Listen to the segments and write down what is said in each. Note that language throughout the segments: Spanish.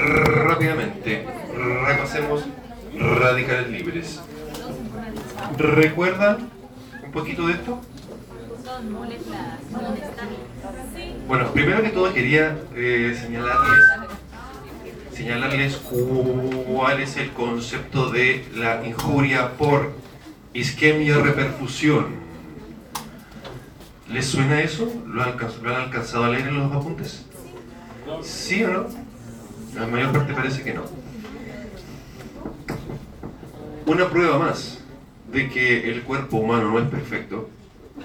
rápidamente repasemos radicales libres. ¿Recuerdan un poquito de esto? Bueno, primero que todo quería eh, señalarles, señalarles cuál es el concepto de la injuria por isquemia reperfusión. ¿Les suena eso? ¿Lo han, ¿Lo han alcanzado a leer en los apuntes? ¿Sí o no? La mayor parte parece que no. Una prueba más de que el cuerpo humano no es perfecto.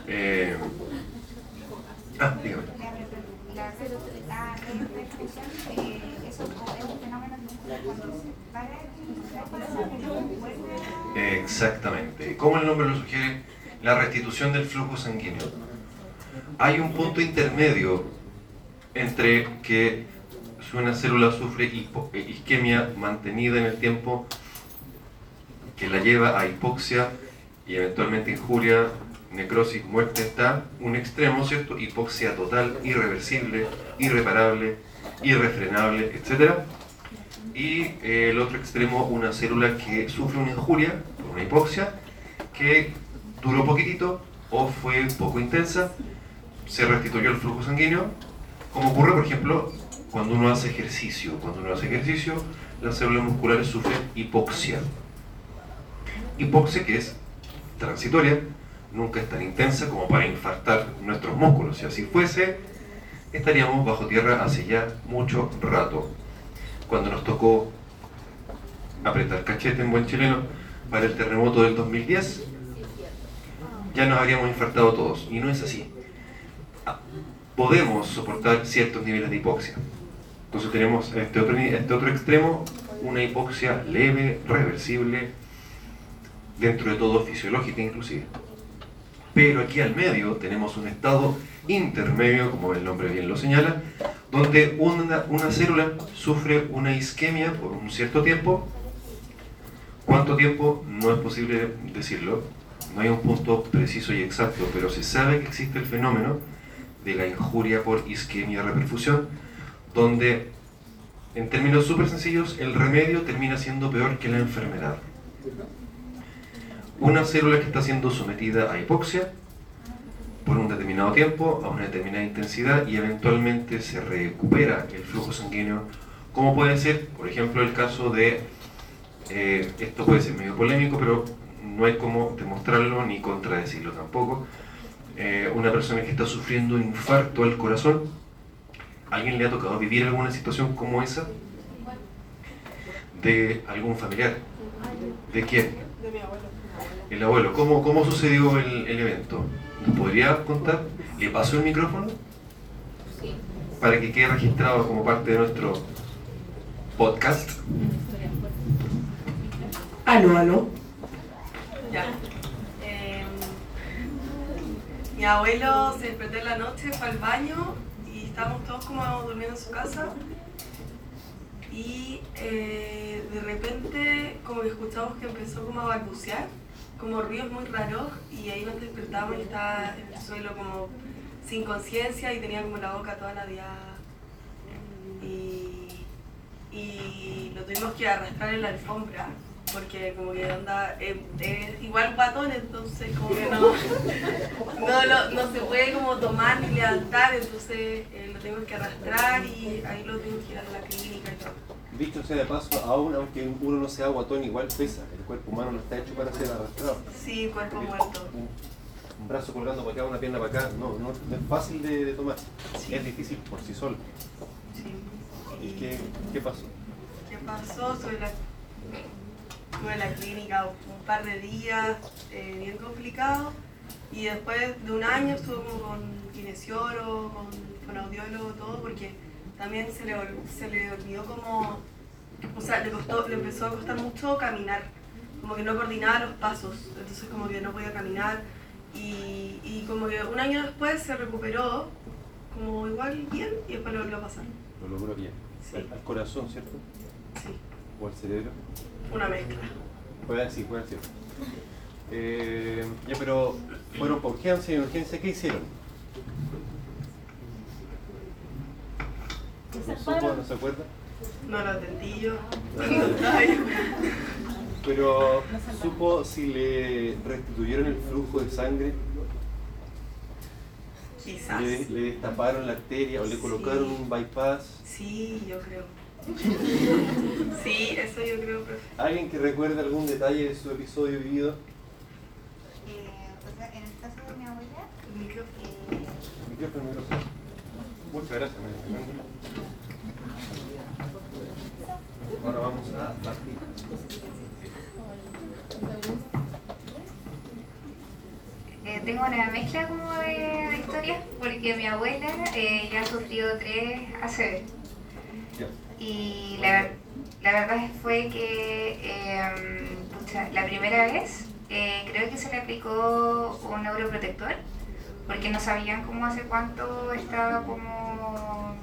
Eh... Ah, dígame. Exactamente. ¿Cómo el nombre lo sugiere? La restitución del flujo sanguíneo. Hay un punto intermedio entre que una célula sufre eh, isquemia mantenida en el tiempo que la lleva a hipoxia y eventualmente injuria, necrosis, muerte, está un extremo, ¿cierto? Hipoxia total, irreversible, irreparable, irrefrenable, etc. Y eh, el otro extremo, una célula que sufre una injuria, una hipoxia, que duró poquitito o fue poco intensa, se restituyó el flujo sanguíneo, como ocurre, por ejemplo, cuando uno hace ejercicio. Cuando uno hace ejercicio, las células musculares sufren hipoxia. Hipoxia que es transitoria, nunca es tan intensa como para infartar nuestros músculos. Si así fuese, estaríamos bajo tierra hace ya mucho rato. Cuando nos tocó apretar cachete en buen chileno para el terremoto del 2010, ya nos habríamos infartado todos. Y no es así. Podemos soportar ciertos niveles de hipoxia. Entonces tenemos este otro, este otro extremo, una hipoxia leve, reversible, dentro de todo fisiológica inclusive. Pero aquí al medio tenemos un estado intermedio, como el nombre bien lo señala, donde una, una célula sufre una isquemia por un cierto tiempo. ¿Cuánto tiempo? No es posible decirlo. No hay un punto preciso y exacto, pero se sabe que existe el fenómeno de la injuria por isquemia reperfusión, donde en términos súper sencillos el remedio termina siendo peor que la enfermedad. Una célula que está siendo sometida a hipoxia por un determinado tiempo, a una determinada intensidad y eventualmente se recupera el flujo sanguíneo, como puede ser, por ejemplo, el caso de, eh, esto puede ser medio polémico, pero no hay como demostrarlo ni contradecirlo tampoco, eh, una persona que está sufriendo un infarto al corazón, ¿alguien le ha tocado vivir alguna situación como esa? ¿De algún familiar? ¿De quién? De mi abuelo el abuelo, ¿cómo, cómo sucedió el, evento? ¿Nos podría contar? ¿Le pasó el micrófono? Sí. Para que quede registrado como parte de nuestro podcast. Aló, aló. Ya. Em, mi abuelo se despertó en la noche, fue al baño estábamos todos como durmiendo en su casa. Y eh, de repente como que escuchamos que empezó como a balbucear como ruidos muy raros y ahí nos despertamos y estaba en el suelo como sin conciencia y tenía como la boca toda ladeada. Y, y lo tuvimos que arrastrar en la alfombra porque como que anda, es, igual guatón, entonces como que no, no, no, se puede como tomar ni levantar, entonces eh, lo tengo que arrastrar y ahí lo tengo que ir a la clínica y todo. Dicho sea de paso, aún aunque uno no sea guatón, igual pesa. El cuerpo humano no está hecho para ser arrastrado. Sí, cuerpo muerto. Un, brazo colgando para acá, una pierna para acá, no, no, es fácil de, tomar. Es difícil por sí solo. Sí. ¿Y qué, qué pasó? ¿Qué pasó? Sobre la, estuve en la clínica un par de días, eh, bien complicado. Y después de un año estuve con kinesiólogo, con, con audiólogo, todo, porque también se le, se le olvidó como, o sea, le, costó, le empezó a costar mucho caminar, como que no coordinaba los pasos, entonces como que no podía caminar y, y como que un año después se recuperó como igual bien y después lo volvió a pasar. Lo logró bien. Al, corazón, ¿cierto? Sí. ¿O al cerebro? Una mezcla. Puede sí, puede ser. Eh, ya, pero fueron por urgencia y urgencia, ¿qué hicieron? ¿No se acuerda? No lo atendí yo. Pero, ¿supo si le restituyeron el flujo de sangre? Quizás. ¿Le, le destaparon la arteria o le Sí. colocaron un bypass? Sí, yo creo. Sí, eso yo creo, profe. ¿Alguien que recuerde algún detalle de su episodio vivido? Eh, o sea, en el caso de mi abuela, El micrófono. eh, Micrófono, micrófono. Muchas gracias. María Fernanda. Ahora vamos a partir. eh, tengo una mezcla como de, de historias porque mi abuela eh, ya ha sufrido tres ACV. Ya. Y la, la verdad fue que eh, la primera vez eh, creo que se le aplicó un neuroprotector porque no sabían cómo hace cuánto estaba como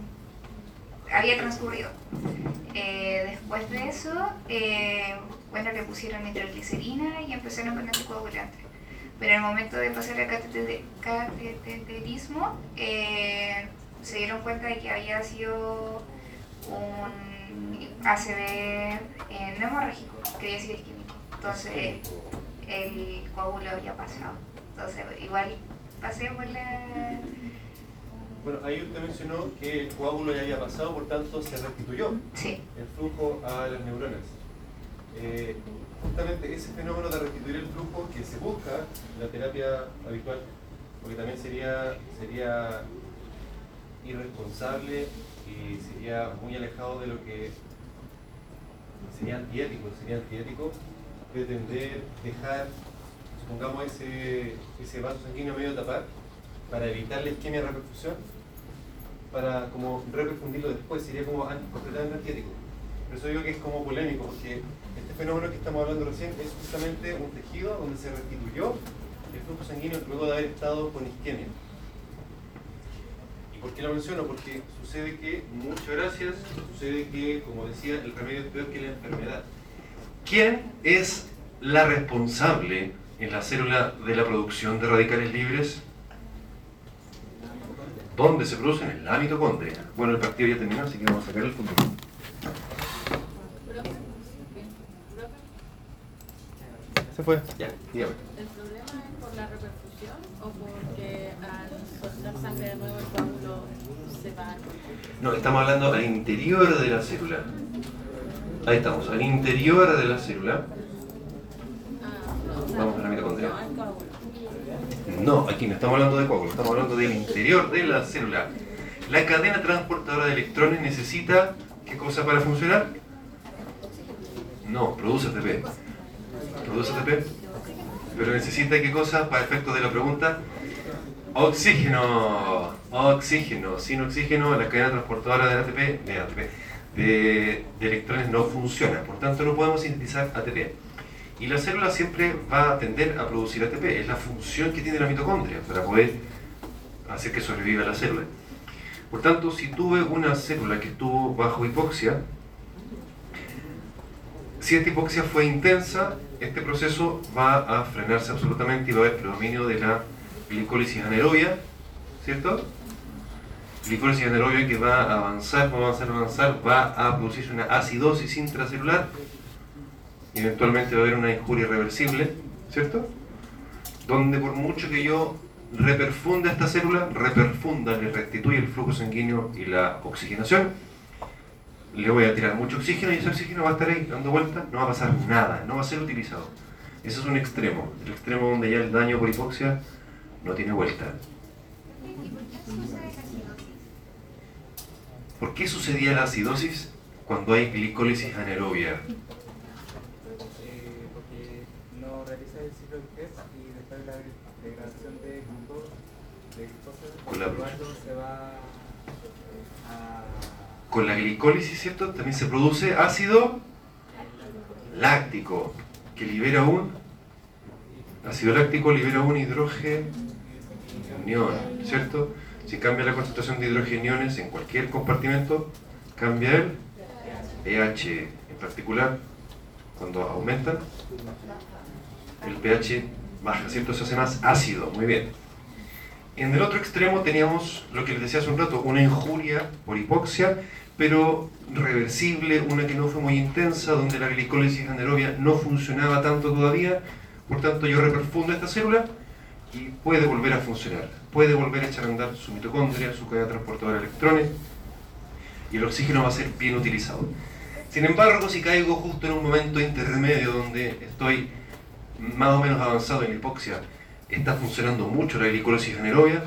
había transcurrido. Eh, después de eso, eh, bueno, le pusieron nitroglicerina y empezaron con anticoagulantes. Pero al momento de pasar al catete- cateterismo, eh, se dieron cuenta de que había sido un ACV eh, no hemorrágico, quería decir isquémico. Entonces, el coágulo había pasado. Entonces, igual pasé por la... Bueno, ahí usted mencionó que el coágulo ya había pasado, por tanto se restituyó Sí, el flujo a las neuronas. Eh, justamente ese fenómeno de restituir el flujo que se busca en la terapia habitual, porque también sería, sería irresponsable y sería muy alejado de lo que sería antiético, sería antiético pretender dejar, supongamos, ese, ese vaso sanguíneo medio tapar para evitar la isquemia de reperfusión, para como reperfundirlo después, sería como completamente antiético. Por eso digo que es como polémico, porque este fenómeno que estamos hablando recién es justamente un tejido donde se restituyó el flujo sanguíneo luego de haber estado con isquemia. ¿Y por qué lo menciono? Porque sucede que, muchas gracias, sucede que, como decía, el remedio es peor que la enfermedad. ¿Quién es la responsable en la célula de la producción de radicales libres? ¿Dónde se producen? En la mitocondria. Bueno, el partido ya terminó, así que vamos a sacar el futuro. Se fue. Ya, dígame. ¿El problema es por la reperfusión o porque al soltar sangre de nuevo el coágulo se va? No, estamos hablando al interior de la célula. Ahí estamos, al interior de la célula. Ah, Vamos a la mitocondria. No, el coágulo. No, aquí no estamos hablando de coágulo, estamos hablando del interior de la célula. La cadena transportadora de electrones necesita, ¿qué cosa para funcionar? No, produce ATP. Produce ATP. Pero necesita, ¿qué cosa? Para efectos de la pregunta, oxígeno. Oxígeno. Sin oxígeno, la cadena transportadora de ATP, de ATP, de, de electrones no funciona. Por tanto, no podemos sintetizar ATP. Y la célula siempre va a tender a producir ATP. Es la función que tiene la mitocondria para poder hacer que sobreviva la célula. Por tanto, si tuve una célula que estuvo bajo hipoxia, si esta hipoxia fue intensa, este proceso va a frenarse absolutamente y va a haber predominio de la glicólisis anaerobia, ¿cierto? Glicólisis anaerobia que va a avanzar, va a avanzar, va a avanzar, va a producirse una acidosis intracelular y eventualmente va a haber una injuria irreversible, ¿cierto? Donde por mucho que yo reperfunda esta célula, reperfunda, le restituye el flujo sanguíneo y la oxigenación, le voy a tirar mucho oxígeno y ese oxígeno va a estar ahí dando vueltas, no va a pasar nada, no va a ser utilizado. Ese es un extremo, el extremo donde ya el daño por hipoxia no tiene vuelta. ¿Y por qué sucede la acidosis? ¿Por qué sucedía la acidosis cuando hay glicólisis anaerobia? eh, porque no realiza el ciclo de Krebs y después de la degradación de glucosa, de glucosa Con la se va Con la glicólisis, ¿cierto? También se produce ácido láctico, que libera un ácido láctico, libera un hidrógeno, ¿cierto? Si cambia la concentración de hidrogeniones en cualquier compartimento, cambia el pH en particular, cuando aumentan, el pH baja, ¿cierto? Se hace más ácido, muy bien. En el otro extremo teníamos lo que les decía hace un rato, una injuria por hipoxia, pero reversible, una que no fue muy intensa, donde la glicólisis anaerobia no funcionaba tanto todavía, por tanto yo reperfundo esta célula y puede volver a funcionar, puede volver a echar a andar su mitocondria, su cadena transportadora de electrones, y el oxígeno va a ser bien utilizado. Sin embargo, si caigo justo en un momento intermedio donde estoy más o menos avanzado en hipoxia, está funcionando mucho la glicólisis anaerobia,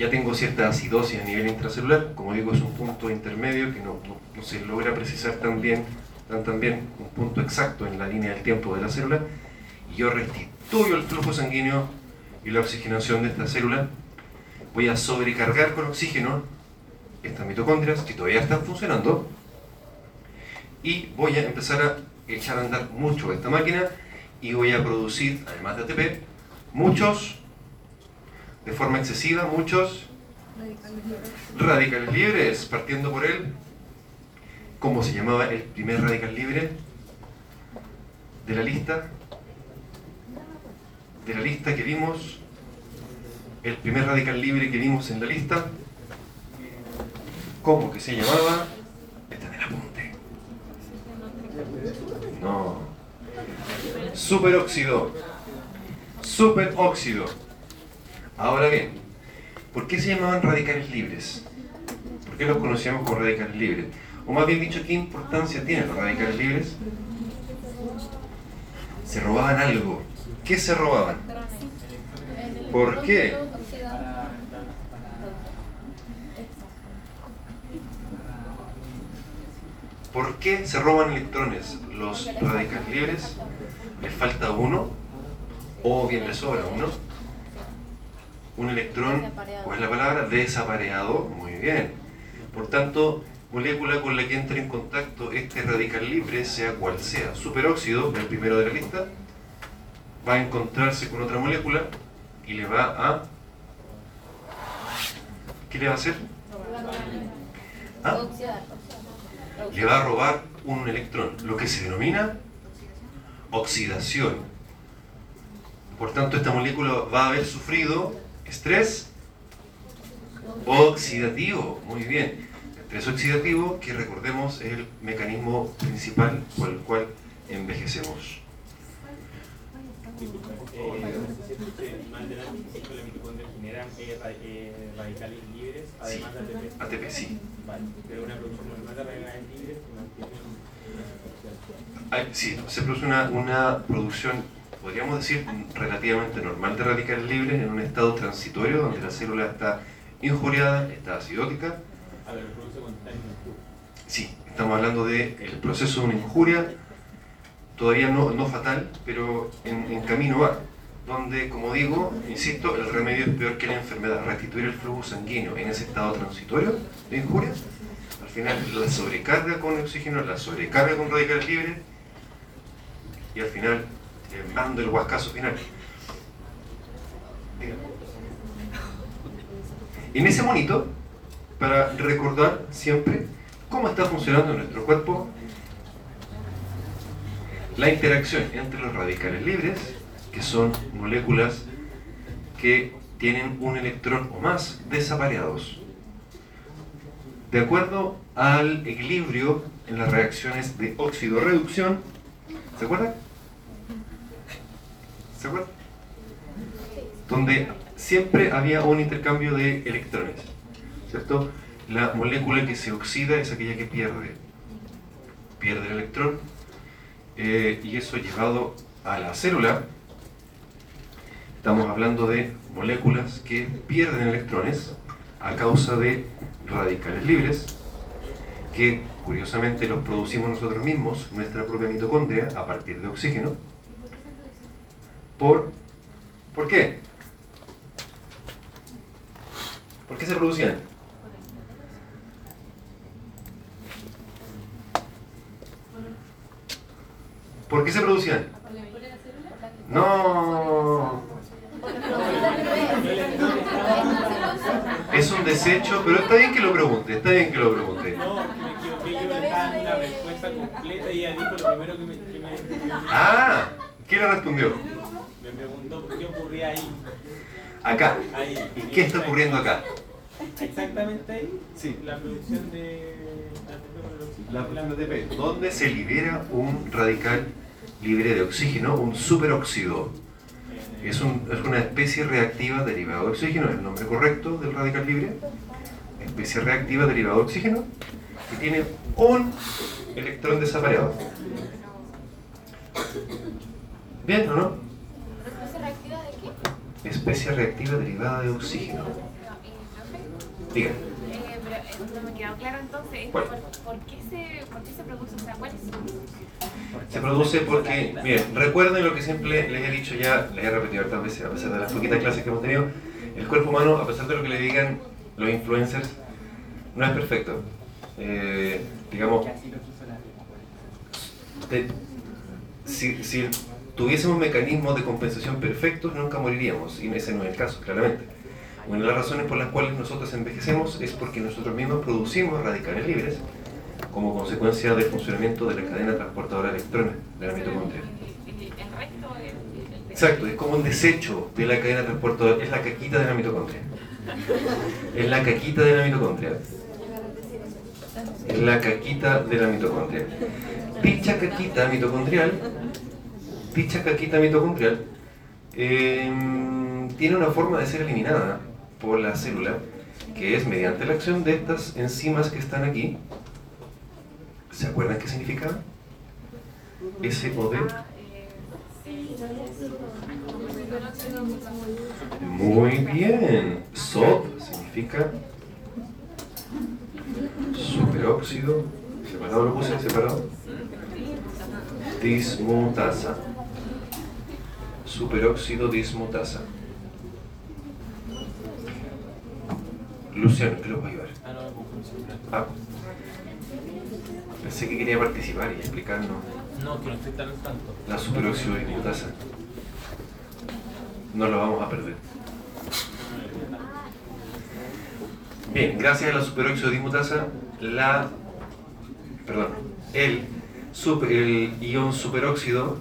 ya tengo cierta acidosis a nivel intracelular, como digo, es un punto intermedio que no, no, se logra precisar tan bien, tan, tan bien, un punto exacto en la línea del tiempo de la célula, y yo restituyo el flujo sanguíneo y la oxigenación de esta célula, voy a sobrecargar con oxígeno estas mitocondrias, que todavía están funcionando, y voy a empezar a echar a andar mucho esta máquina y voy a producir, además de ATP, muchos, de forma excesiva, muchos radicales libres, partiendo por él, ¿cómo se llamaba el primer radical libre de la lista? De la lista que vimos, el primer radical libre que vimos en la lista, ¿cómo que se llamaba? Está en el apunte. No. Superóxido. Superóxido. Ahora bien, ¿por qué se llamaban radicales libres? ¿Por qué los conocíamos como radicales libres? O más bien dicho, ¿qué importancia tienen los radicales libres? Se robaban algo. ¿Qué se robaban? ¿Por qué? ¿Por qué se roban electrones los radicales libres? ¿Les falta uno? ¿O bien les sobra uno? Un electrón, ¿cuál es la palabra? Desapareado. Muy bien. Por tanto, molécula con la que entra en contacto este radical libre, sea cual sea, superóxido, el primero de la lista, va a encontrarse con otra molécula y le va a... ¿Qué le va a hacer? ¿Ah? le va a robar un electrón, lo que se denomina oxidación. Por tanto, esta molécula va a haber sufrido estrés oxidativo. Muy bien. Estrés oxidativo, que recordemos es el mecanismo principal por el cual envejecemos. radicales libres, además de ATP. ATP, sí. pero una producción normal de radicales libres mantiene Sí, se produce una, una producción, podríamos decir, relativamente normal de radicales libres en un estado transitorio donde la célula está injuriada, está acidótica. A. Sí, estamos hablando del el proceso de una injuria, todavía no, no fatal, pero en, en camino va donde, como digo, insisto, el remedio es peor que la enfermedad. Restituir el flujo sanguíneo en ese estado transitorio de injuria, al final la sobrecarga con oxígeno, la sobrecarga con radicales libres y al final eh, mando el huascazo final. En ese monito, para recordar siempre cómo está funcionando nuestro cuerpo la interacción entre los radicales libres que son moléculas que tienen un electrón o más desapareados. De acuerdo al equilibrio en las reacciones de óxido-reducción, ¿se acuerdan? ¿Se acuerdan? Donde siempre había un intercambio de electrones, ¿cierto? La molécula que se oxida es aquella que pierde, pierde el electrón, eh, y eso llevado a la célula, Estamos hablando de moléculas que pierden electrones a causa de radicales libres, que curiosamente los producimos nosotros mismos, nuestra propia mitocondria, a partir de oxígeno. ¿Por, ¿por qué? ¿Por qué se producían? ¿Por qué se producían? No, es un desecho, pero está bien que lo pregunte, está bien que lo pregunte. No, una respuesta completa y ella dijo lo primero que me, que me... Ah, ¿qué le respondió? Preguntó qué ocurría ahí. Acá. ¿Y qué está ocurriendo acá? Exactamente ahí, Sí, la producción de la producción de ATP. donde se libera un radical libre de oxígeno, un superóxido. Es, un- es una especie reactiva derivada de oxígeno, es el nombre correcto del radical libre. Especie reactiva derivada de oxígeno y tiene un electrón desapareado. ¿Bien o no? ¿Respuesta reactiva de qué? Especie reactiva derivada de oxígeno. Diga. pero no me quedó claro entonces, ¿Cuál? ¿por, por qué se, ¿por qué se produce? O sea, ¿cuál es? Se produce porque, miren, recuerden lo que siempre les he dicho ya, les he repetido hartas veces, a pesar de las poquitas clases que hemos tenido, el cuerpo humano, a pesar de lo que le digan los influencers, no es perfecto. Eh, digamos, de- si, si tuviésemos mecanismos de compensación perfectos, nunca moriríamos, y ese no es el caso, claramente. Una de las razones por las cuales nosotros envejecemos es porque nosotros mismos producimos radicales libres como consecuencia del funcionamiento de la cadena transportadora de electrones de la mitocondria. Exacto, es como un desecho de la cadena transportadora, es la caquita de la mitocondria. Es la caquita de la mitocondria. Es la caquita de la mitocondria. Dicha caquita mitocondrial, dicha caquita mitocondrial, tiene una forma de ser eliminada por la célula, que es mediante la acción de estas enzimas que están aquí. ¿Se acuerdan qué significaba? SOD. Muy bien. SOD significa superóxido. ¿Separado lo puse? ¿Separado? Dismutasa. Superóxido dismutasa. Luciano, ¿qué lo va a ayudar? Ah, siempre. Ah. Pensé que quería participar y explicarnos No, que no estoy tan al tanto. la superóxido dismutasa. No lo vamos a perder. Bien, gracias a la superóxido dismutasa, la, perdón, el, super- el ion superóxido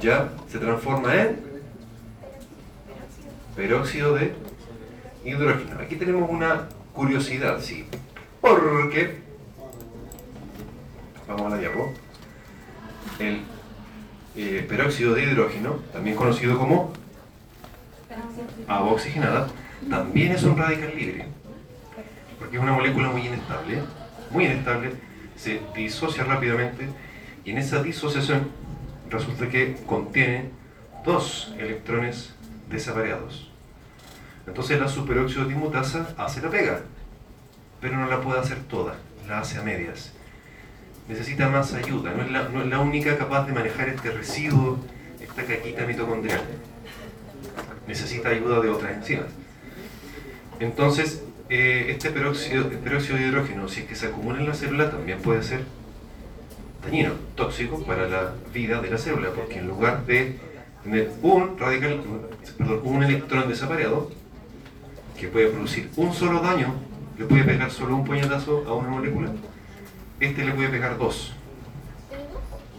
ya se transforma en peróxido de hidrógeno. Aquí tenemos una curiosidad, sí, porque, vamos a la diapo, el eh, peróxido de hidrógeno, también conocido como agua oxigenada, también es un radical libre, porque es una molécula muy inestable, muy inestable, se disocia rápidamente y en esa disociación resulta que contiene dos electrones desapareados. Entonces la superóxido dismutasa hace la pega, pero no la puede hacer toda, la hace a medias. Necesita más ayuda, no es la, no es la única capaz de manejar este residuo, esta caquita mitocondrial. Necesita ayuda de otras enzimas. Entonces, eh, este peróxido, el peróxido de hidrógeno, si es que se acumula en la célula, también puede ser dañino, tóxico para la vida de la célula, porque en lugar de tener un radical, perdón, un electrón desapareado, que puede producir un solo daño, le puede pegar solo un puñetazo a una molécula, este le puede pegar dos.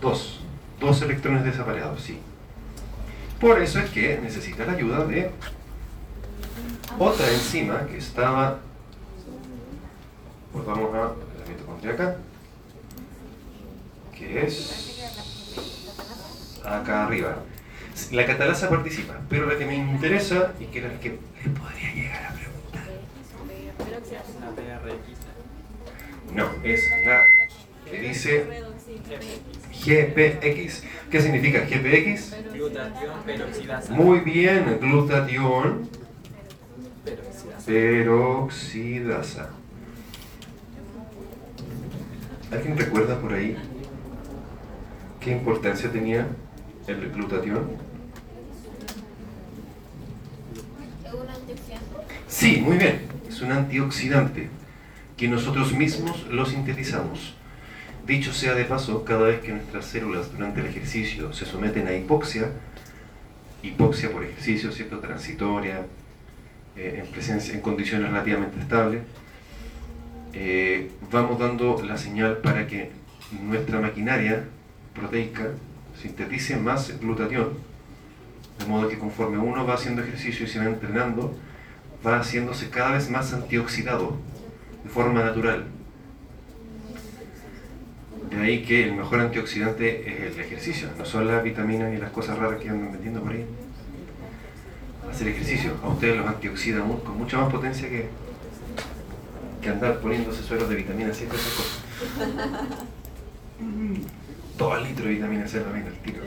Dos. Dos electrones desapareados, sí. Por eso es que necesita la ayuda de otra enzima que estaba. Pues vamos a la mitocondria acá. Que es. Acá arriba. La catalasa participa, pero la que me interesa y que era la que le podría llegar a preguntar. No, es la que dice GPX. ¿Qué significa GPX? Glutatión peroxidasa. Muy bien, glutatión peroxidasa. ¿Alguien recuerda por ahí qué importancia tenía el glutatión? Sí, muy bien. Es un antioxidante que nosotros mismos lo sintetizamos. Dicho sea de paso, cada vez que nuestras células durante el ejercicio se someten a hipoxia, hipoxia por ejercicio, ¿cierto? Transitoria, eh, en, presencia, en condiciones relativamente estables, eh, vamos dando la señal para que nuestra maquinaria proteica sintetice más glutatión, de modo que conforme uno va haciendo ejercicio y se va entrenando, va haciéndose cada vez más antioxidado de forma natural. De ahí que el mejor antioxidante es el ejercicio, no son las vitaminas ni las cosas raras que andan vendiendo por ahí. Hacer ejercicio, a ustedes los antioxida con mucha más potencia que, que andar poniéndose sueros de vitamina C y esas cosas. Todo el litro de vitamina C también al tiro.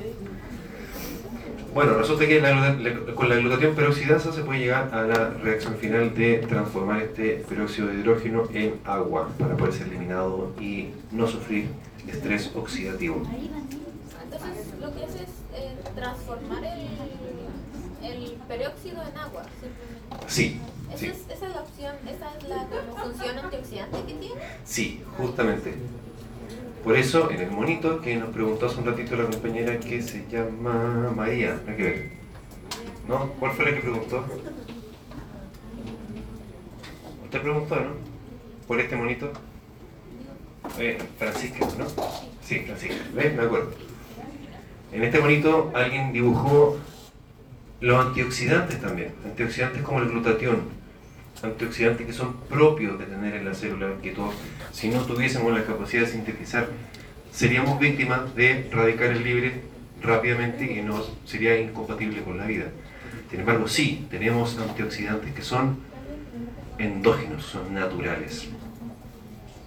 Bueno, resulta que la gluta- la- con la glutatión peroxidasa se puede llegar a la reacción final de transformar este peróxido de hidrógeno en agua para poder ser eliminado y no sufrir estrés oxidativo. Entonces lo que hace es eh, transformar el, el peróxido en agua. simplemente. Sí, Esa, sí, es, esa es la opción, esa es la como función antioxidante que tiene. sí, justamente. Por eso, en el monito que nos preguntó hace un ratito la compañera que se llama María, hay que ver. ¿No? ¿Cuál fue la que preguntó? Usted preguntó, ¿no? ¿Por este monito? Eh, Francisca, ¿no? Sí, Francisca. ¿Ves? Me acuerdo. En este monito alguien dibujó los antioxidantes también. Antioxidantes como el glutatión. Antioxidantes que son propios de tener en la célula, que todos, si no tuviésemos la capacidad de sintetizar, seríamos víctimas de radicales libres rápidamente y no sería incompatible con la vida. Sin embargo, sí, tenemos antioxidantes que son endógenos, son naturales.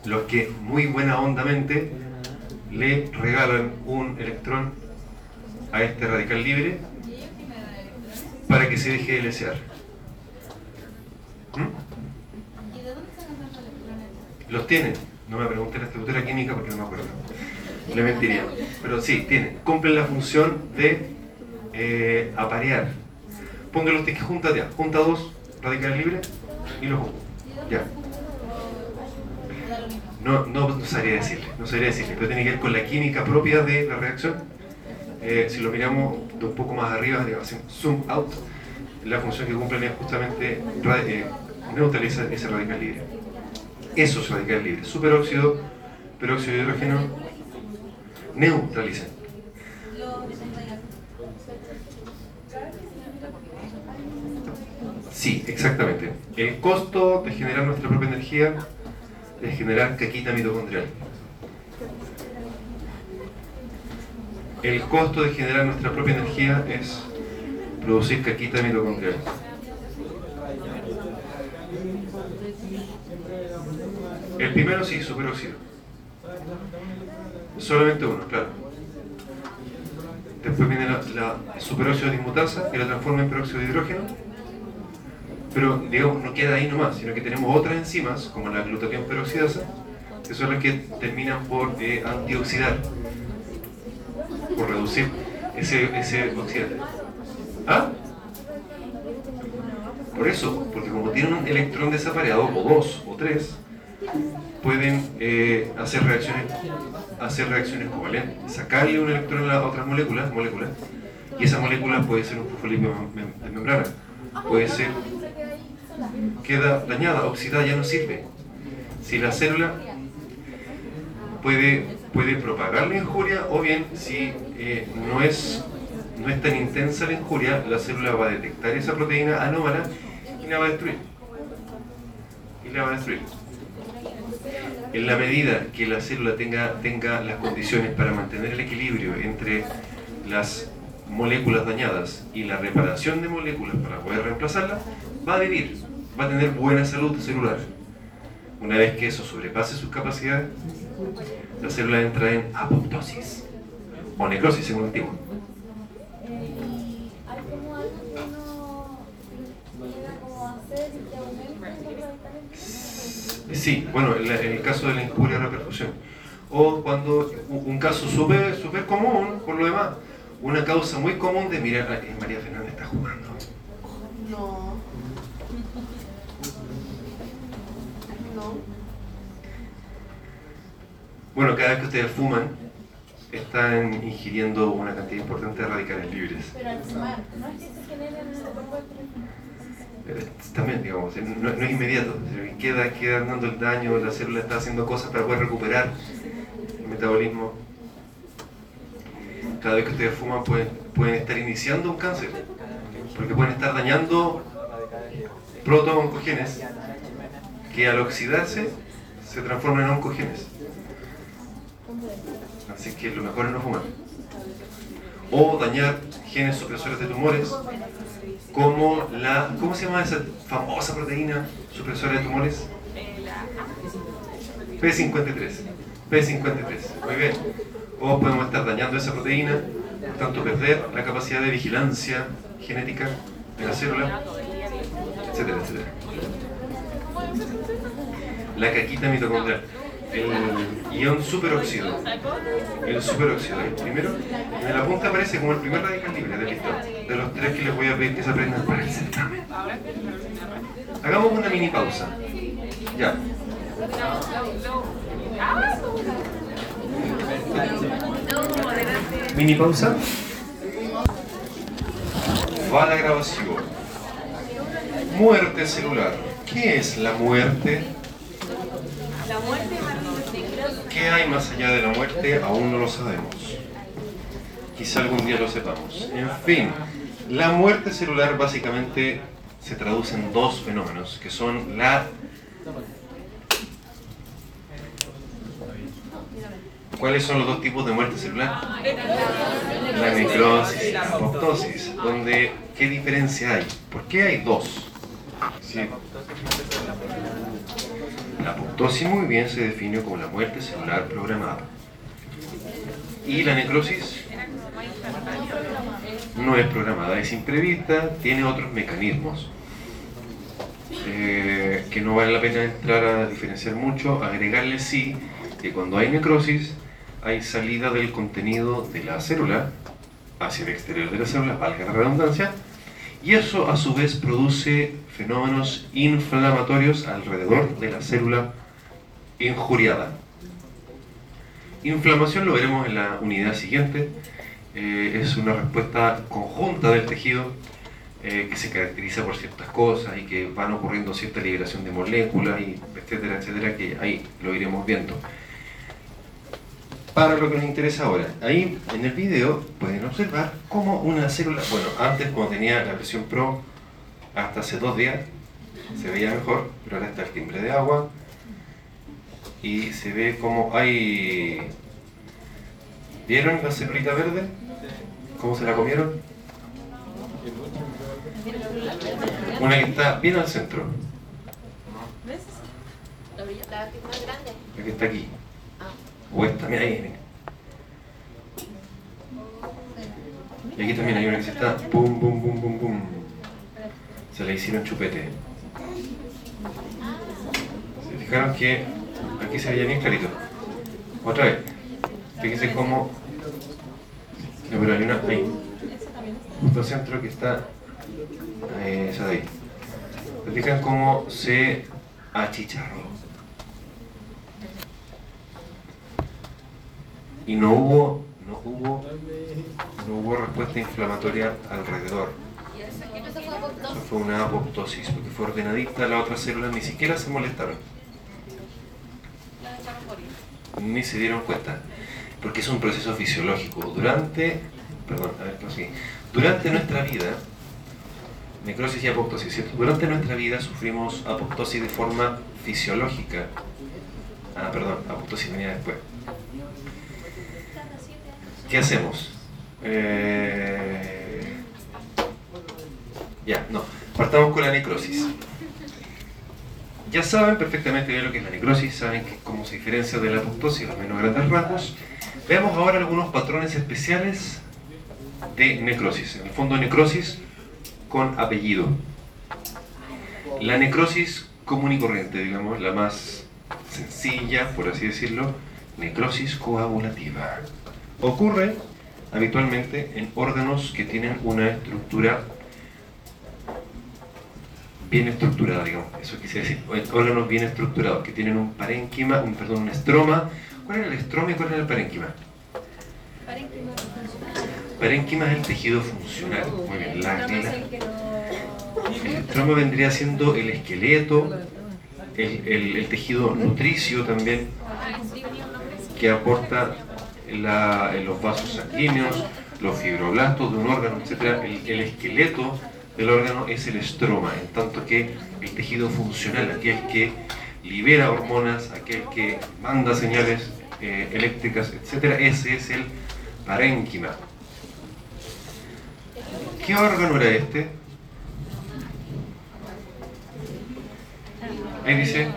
Los que muy buena hondamente le regalan un electrón a este radical libre para que se deje de desear. ¿Mm? ¿Y de dónde sacan tantos electrones? Los tienen. No me pregunté la estructura química porque no me acuerdo. Le mentiría. Pero sí, tienen. Cumplen la función de eh, aparear. Póngalo usted que junta ya. Junta dos radicales libres y los junta. Ya. No, no, no sabría decirle, no sabría decirle, pero tiene que ver con la química propia de la reacción. Eh, si lo miramos de un poco más arriba, hacemos zoom out, la función que cumplen es justamente eh, neutralizar ese radical libre. Esos radicales libres, superóxido, peróxido de hidrógeno, neutralizan. Sí, exactamente. El costo de generar nuestra propia energía es generar caquita mitocondrial. El costo de generar nuestra propia energía es producir caquita mitocondrial. El primero sí, superóxido. Solamente uno, claro. Después viene la, la superóxido de dismutasa que la transforma en peróxido de hidrógeno. Pero digamos, no queda ahí nomás, sino que tenemos otras enzimas, como la glutatión peroxidasa, que son las que terminan por eh, antioxidar, por reducir ese, ese oxidante. ¿Ah? Por eso, porque como tienen un electrón desapareado, o dos, o tres, pueden eh, hacer reacciones hacer reacciones covalentes, sacarle un electrón a otras moléculas, moléculas, y esa molécula puede ser un fosfolípido mem- de membrana, puede ser queda dañada, oxidada, ya no sirve. Si la célula puede, puede propagar la injuria o bien si eh, no, es, no es tan intensa la injuria, la célula va a detectar esa proteína anómala y la va a destruir. Y la va a destruir. En la medida que la célula tenga, tenga las condiciones para mantener el equilibrio entre las moléculas dañadas y la reparación de moléculas para poder reemplazarlas, va a vivir, va a tener buena salud celular. Una vez que eso sobrepase sus capacidades, la célula entra en apoptosis o necrosis según el tipo. ¿Hay como algo que uno llega como a hacer y que aumente los radicales? Sí, bueno, en, la- en el caso de la injuria repercusión. O cuando un caso súper súper común, por lo demás, una causa muy común de mirar, "Ay, María Fernández está jugando. No. No. Bueno, cada vez que ustedes fuman, están ingiriendo una cantidad importante de radicales libres. Pero al fumar, no es que se generen en el cuerpo Eh, También, digamos, no, es inmediato. Queda, queda dando el daño, la célula está haciendo cosas para poder recuperar el metabolismo. Cada vez que ustedes fuman pueden, pueden estar iniciando un cáncer, porque pueden estar dañando proto-oncogenes que al oxidarse se transforman en oncogenes. Así que lo mejor es no fumar. O dañar genes supresores de tumores, como la. ¿Cómo se llama esa famosa proteína supresora de tumores? P53. P53. Muy bien. O podemos estar dañando esa proteína, por tanto perder la capacidad de vigilancia genética de la célula, etcétera, etcétera. La caquita mitocondrial. El ion superóxido. El superóxido. El primero, en la punta aparece como el primer radical libre del listón. De los tres que les voy a pedir que se aprendan para el certamen. Hagamos una mini pausa. Ya. Mini pausa. Va la grabación. Muerte celular. ¿Qué es la muerte? La muerte ¿Qué hay más allá de la muerte? Aún no lo sabemos. Quizá algún día lo sepamos. En fin, la muerte celular básicamente se traduce en dos fenómenos, que son la... ¿Cuáles son los dos tipos de muerte celular? La necrosis y la apoptosis. Donde, ¿Qué diferencia hay? ¿Por qué hay dos? Sí. La apoptosis muy bien se define como la muerte celular programada. Y la necrosis no es programada, es imprevista, tiene otros mecanismos eh, que no vale la pena entrar a diferenciar mucho, agregarle sí que cuando hay necrosis hay salida del contenido de la célula hacia el exterior de la célula, valga la redundancia, y eso a su vez produce fenómenos inflamatorios alrededor de la célula injuriada. Inflamación lo veremos en la unidad siguiente. Eh, es una respuesta conjunta del tejido eh, que se caracteriza por ciertas cosas y que van ocurriendo cierta liberación de moléculas, y etcétera, etcétera, que ahí lo iremos viendo. Para lo que nos interesa ahora, ahí en el video pueden observar cómo una célula, bueno, antes cuando tenía la versión Pro, hasta hace dos días, se veía mejor, pero ahora está el timbre de agua y se ve como hay... ¿Vieron la celulita verde? ¿Cómo se la comieron? Una que está bien al centro, La que es más grande. la que está aquí. O esta, mira ahí, mira. Y aquí también hay una que se está pum, pum, pum, pum, pum. Se le hicieron chupete. ¿Se fijaron que aquí se veía bien clarito? Otra vez. Fíjense cómo... No, pero hay una ahí. Centro que está... eh, esa de ahí. ¿Se fijan cómo se achicharró? y no hubo, no hubo, no hubo respuesta inflamatoria alrededor. Eso fue una apoptosis, porque fue ordenadita, las otras células ni siquiera se molestaron, ni se dieron cuenta, porque es un proceso fisiológico. Durante, perdón, a ver, prosiguí. durante nuestra vida, necrosis y apoptosis, ¿cierto? Durante nuestra vida sufrimos apoptosis de forma fisiológica. Ah, perdón, apoptosis venía después. ¿Qué hacemos? Eh, Ya, no. Partamos con la necrosis. Ya saben perfectamente bien lo que es la necrosis, saben que- cómo se diferencia de la apoptosis, al menos grandes rasgos. Veamos ahora algunos patrones especiales de necrosis. En el fondo, necrosis con apellido. La necrosis común y corriente, digamos, la más sencilla, por así decirlo, necrosis coagulativa. Ocurre habitualmente en órganos que tienen una estructura bien estructurada, digamos. Eso quise decir, órganos bien estructurados, que tienen un parénquima, un, perdón, un estroma. ¿Cuál es el estroma y cuál es el parénquima? Parénquima. Parénquima es el tejido funcional. Muy bien, la, la- el estroma vendría siendo el esqueleto, el, el- el tejido nutricio también, que aporta la- los vasos sanguíneos, los fibroblastos de un órgano, etc. El, el esqueleto del órgano es el estroma, en tanto que el tejido funcional, aquel que libera hormonas, aquel que manda señales eh, eléctricas, etc., ese es el parénquima. ¿Qué órgano era este? Ahí dice,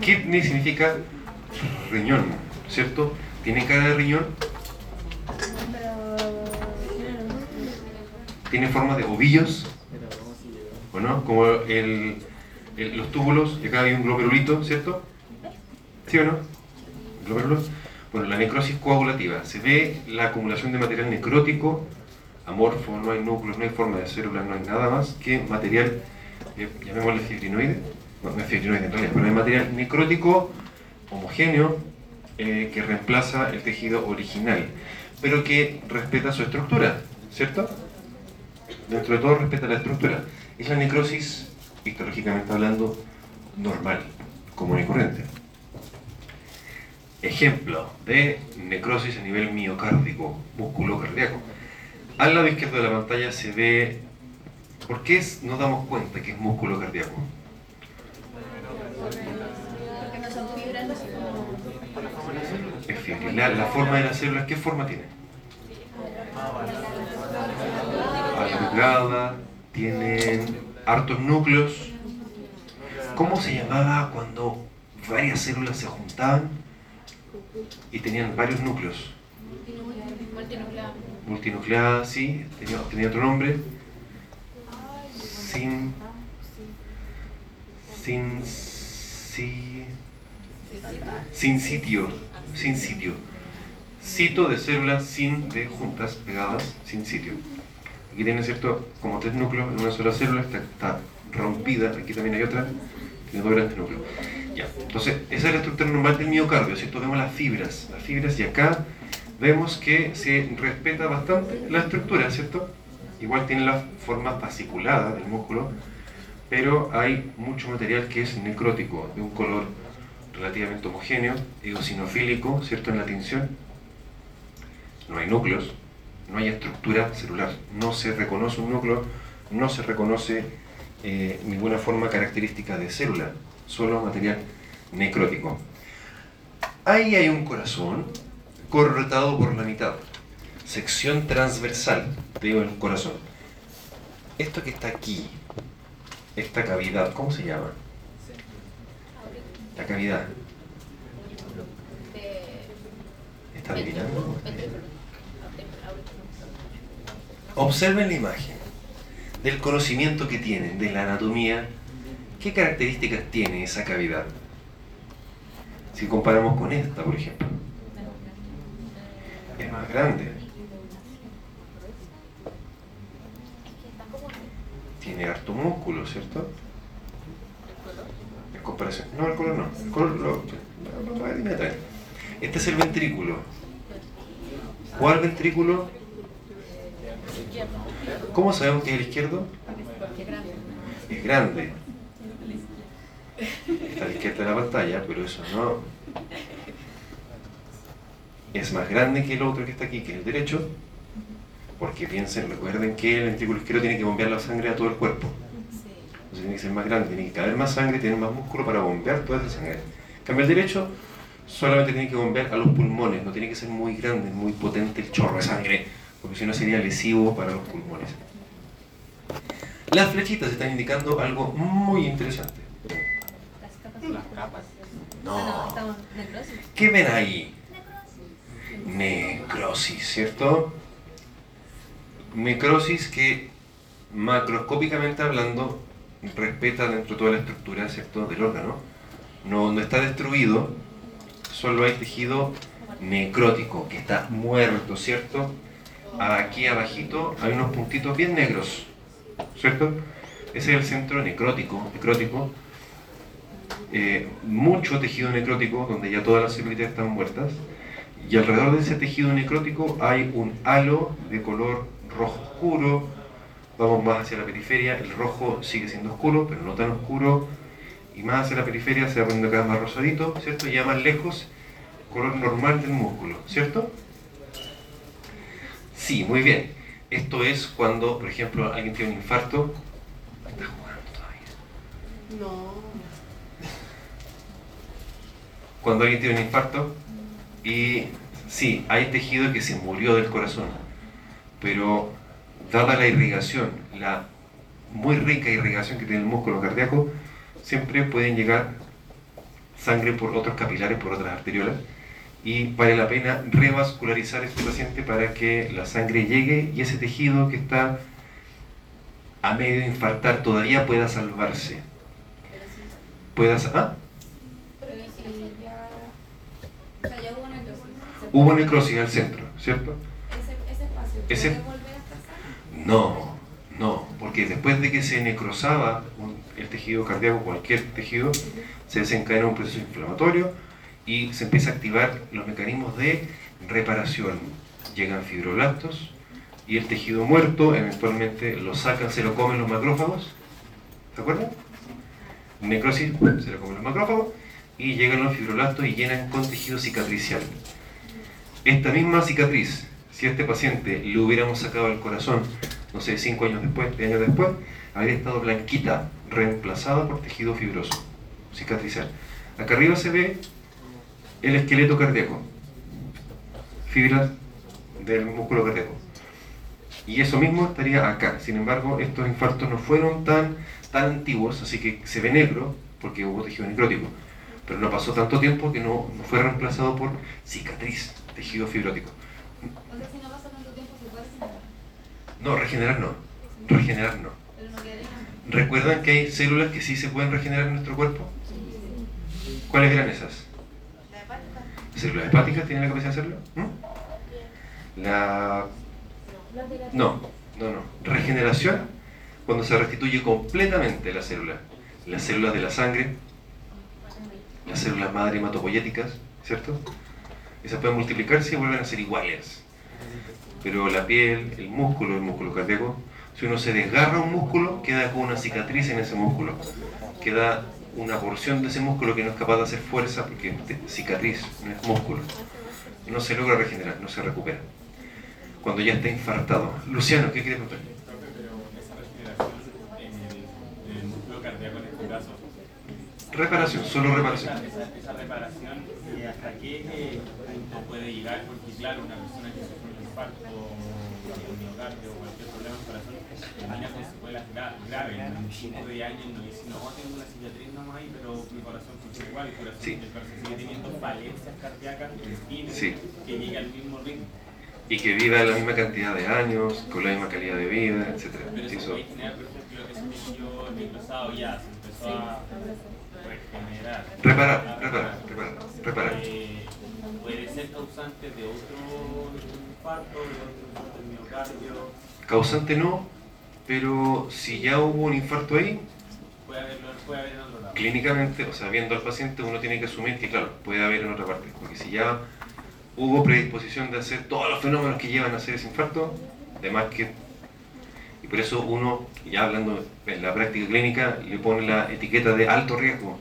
kidney significa riñón, ¿cierto? ¿Tiene cara de riñón? ¿Tiene forma de ovillos? Bueno, como el, el- los túbulos, y acá hay un glomerulito, ¿cierto? ¿Sí o no? Bueno, la necrosis coagulativa. Se ve la acumulación de material necrótico, amorfo, no hay núcleos, no hay forma de células, no hay nada más que material, eh, llamémosle fibrinoide, no, no es fibrinoide en realidad, pero hay material necrótico homogéneo eh, que reemplaza el tejido original, pero que respeta su estructura, ¿cierto? Dentro de todo respeta la estructura. Es la necrosis, histológicamente hablando, normal, común y corriente. Ejemplo de necrosis a nivel miocárdico, músculo cardíaco. Al lado izquierdo de la pantalla se ve. ¿Por qué nos damos cuenta que es músculo cardíaco? No no Es fibrilar. La forma de las células, ¿qué forma tiene? Alargada, tienen hartos núcleos. ¿Cómo se llamaba cuando varias células se juntaban y tenían varios núcleos? multinuclear. multinucleada, sí, tenía, tenía otro nombre. Sin. Sin. Si, sin sitio. Sin sitio. Cito de células sin de juntas, pegadas, sin sitio. Aquí tiene, ¿cierto? Como tres núcleos en una sola célula, está, está rompida. Aquí también hay otra, tiene dos grandes núcleos. Ya, entonces, esa es la estructura normal del miocardio, ¿cierto? Vemos las fibras, las fibras y acá vemos que se respeta bastante la estructura, ¿cierto? Igual tiene la forma fasciculada del músculo, pero hay mucho material que es necrótico, de un color relativamente homogéneo, eosinofílico, ¿cierto? En la tinción. No hay núcleos, no hay estructura celular, no se reconoce un núcleo, no se reconoce eh, ninguna forma característica de célula, solo material necrótico. Ahí hay un corazón cortado por la mitad, sección transversal del corazón. Esto que está aquí, esta cavidad, ¿cómo se llama? La cavidad. ¿Está adivinando? Observen la imagen del conocimiento que tienen de la anatomía. ¿Qué características tiene esa cavidad? Si comparamos con esta, por ejemplo. Es más grande. Tiene harto músculo, ¿cierto? En comparación. No, el color no. El color lo. Este es el ventrículo. ¿Cuál ventrículo? ¿Cómo sabemos que es el izquierdo? Porque grande. Es grande. Está a la izquierda de la pantalla, pero eso no. Es más grande que el otro que está aquí, que es el derecho. Porque piensen, recuerden que el ventrículo izquierdo tiene que bombear la sangre a todo el cuerpo. Entonces tiene que ser más grande, tiene que caber más sangre, tener más músculo para bombear toda esa sangre. En cambio, el derecho solamente tiene que bombear a los pulmones, no tiene que ser muy grande, muy potente el chorro de sangre, porque si no sería lesivo para los pulmones. Las flechitas están indicando algo muy interesante. Las capas. No. Necrosis. ¿Qué ven ahí? Necrosis, ¿cierto? Necrosis que macroscópicamente hablando respeta dentro de toda la estructura, ¿cierto? Del órgano. No, no está destruido, solo hay tejido necrótico que está muerto, ¿cierto? Aquí abajito hay unos puntitos bien negros, ¿cierto? Ese es el centro necrótico, necrótico. Eh, mucho tejido necrótico donde ya todas las células están muertas y alrededor de ese tejido necrótico hay un halo de color rojo oscuro vamos más hacia la periferia el rojo sigue siendo oscuro pero no tan oscuro y más hacia la periferia se va poniendo cada vez más rosadito ¿cierto? ya más lejos color normal del músculo ¿cierto? Sí, muy bien Esto es cuando, por ejemplo, alguien tiene un infarto. Está jugando todavía. No. Cuando alguien tiene un infarto y sí, hay tejido que se murió del corazón, pero dada la irrigación, la muy rica irrigación que tiene el músculo cardíaco, siempre pueden llegar sangre por otros capilares, por otras arteriolas, y vale la pena revascularizar a este paciente para que la sangre llegue y ese tejido que está a medio de infartar todavía pueda salvarse. Pueda, ¿ah? Hubo necrosis. ¿se Hubo puede- necrosis al centro, ¿cierto? Ese, ese. No, no, porque después de que se necrosaba el tejido cardíaco, cualquier tejido, se desencadena un proceso inflamatorio y se empieza a activar los mecanismos de reparación. Llegan fibroblastos y el tejido muerto eventualmente lo sacan, se lo comen los macrófagos. ¿Se acuerdan? Necrosis, se lo comen los macrófagos y llegan los fibroblastos y llenan con tejido cicatricial. Esta misma cicatriz, si a este paciente le hubiéramos sacado el corazón, no sé, 5 años después, 10 años después, habría estado blanquita, reemplazada por tejido fibroso, cicatricial. Acá arriba se ve el esqueleto cardíaco, fibras del músculo cardíaco. Y eso mismo estaría acá. Sin embargo, estos infartos no fueron tan, tan antiguos, así que se ve negro porque hubo tejido necrótico. Pero no pasó tanto tiempo que no, no fue reemplazado por cicatriz, tejido fibrótico. O sea, si no pasa tanto tiempo, se puede regenerar. No, regenerar no. Regenerar no. Pero no quedaría nada. ¿Recuerdan que hay células que sí se pueden regenerar en nuestro cuerpo? ¿Cuáles eran esas? ¿Células hepáticas tienen la capacidad de hacerlo? ¿Mm? La... No, no, no. Regeneración, cuando se restituye completamente la célula. Las células de la sangre, las células madre hematopoyéticas, ¿cierto? Esas pueden multiplicarse y vuelven a ser iguales. Pero la piel, el músculo, el músculo cardíaco, si uno se desgarra un músculo, queda con una cicatriz en ese músculo. Queda una porción de ese músculo que no es capaz de hacer fuerza porque es cicatriz, no es músculo. No se logra regenerar, no se recupera. Cuando ya está infartado. Luciano, ¿qué quiere preguntar? Profe, pero esa regeneración en el, en el músculo cardíaco en este caso, Reparación, solo reparación. esa, esa, esa reparación, ¿y hasta qué eh, punto puede llegar? Porque claro, una persona que sufre un infarto, un miocardio o cualquier problema en el corazón, termina con secuelas gra- graves. En 5 de años no dice, no, tengo una cicatriz nomás ahí, pero mi corazón funciona igual, el corazón, Sí. el corazón sigue teniendo falencias cardíacas que Sí. que llegue al mismo ritmo. Y que viva la misma cantidad de años, con la misma calidad de vida, etc. Pero eso eso- puede generar, por ejemplo, ese tejido necrosado ya se empezó a regenerar. Reparar, reparar, reparar, reparar. Eh, puede ser causante de otro infarto, de otro infarto del miocardio, Causante no, pero si ya hubo un infarto ahí, puede haber en otro lado. clínicamente, o sea, viendo al paciente, uno tiene que asumir que, claro, puede haber en otra parte. Porque si ya hubo predisposición de hacer todos los fenómenos que llevan a hacer ese infarto, además que. Y por eso uno, ya hablando en la práctica clínica, le pone la etiqueta de alto riesgo.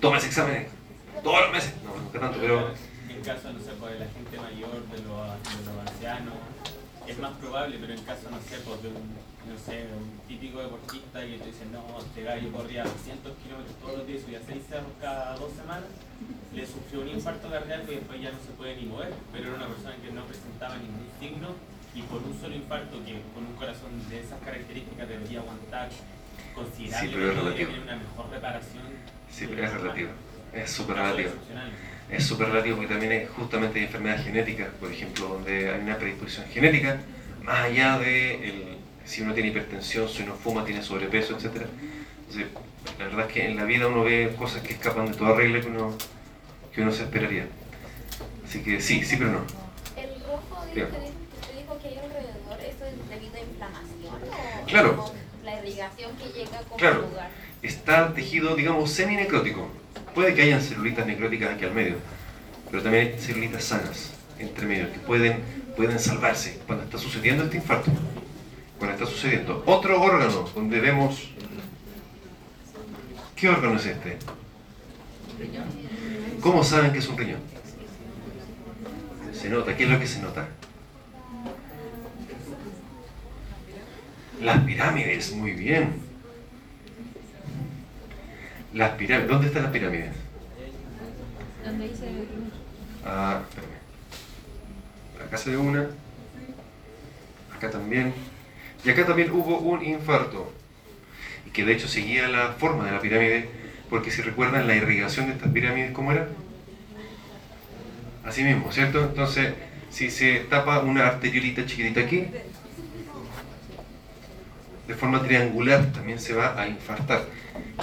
Toma ese examen todos los meses. No, nunca tanto, pero. En caso, no sé, pues, de la gente mayor, de los, de los ancianos, es más probable, pero en caso, no sé, pues, de un, no sé, un típico deportista y te dicen, no, este gallo corría 200 kilómetros todos los días, subía 6 cerros cada dos semanas, le sufrió un infarto cardíaco y después ya no se puede ni mover, pero era una persona que no presentaba ningún signo y por un solo infarto que con un corazón de esas características debería aguantar considerablemente, Sí, pero es debería relativo. tener una mejor reparación. Sí, pero es relativo. Es súper relativo. Es súper relativo porque también hay justamente hay enfermedades genéticas, por ejemplo, donde hay una predisposición genética, más allá de el- si uno tiene hipertensión, si uno fuma, tiene sobrepeso, etc. Entonces, la verdad es que en la vida uno ve cosas que escapan de toda regla que uno, que uno se esperaría. Así que sí, sí, pero no. El rojo dijo que usted dijo que hay alrededor, ¿eso es debido a inflamación o Claro. la irrigación que llega como Claro. lugar? Está tejido, digamos, seminecrótico. Puede que hayan celulitas necróticas aquí al medio, pero también hay celulitas sanas entre medio que pueden, pueden salvarse cuando está sucediendo este infarto. Cuando está sucediendo. Otro órgano donde vemos. ¿Qué órgano es este? ¿Cómo saben que es un riñón? Se nota, ¿qué es lo que se nota? Las pirámides, muy bien. Las pirámides, ¿dónde están las pirámides? Donde dice Ah, espérame. Acá se ve una. Acá también. Y acá también hubo un infarto. Y que de hecho seguía la forma de la pirámide, porque si recuerdan la irrigación de estas pirámides, ¿cómo era? Así mismo, ¿cierto? Entonces, si se tapa una arteriolita chiquitita aquí, de forma triangular también se va a infartar.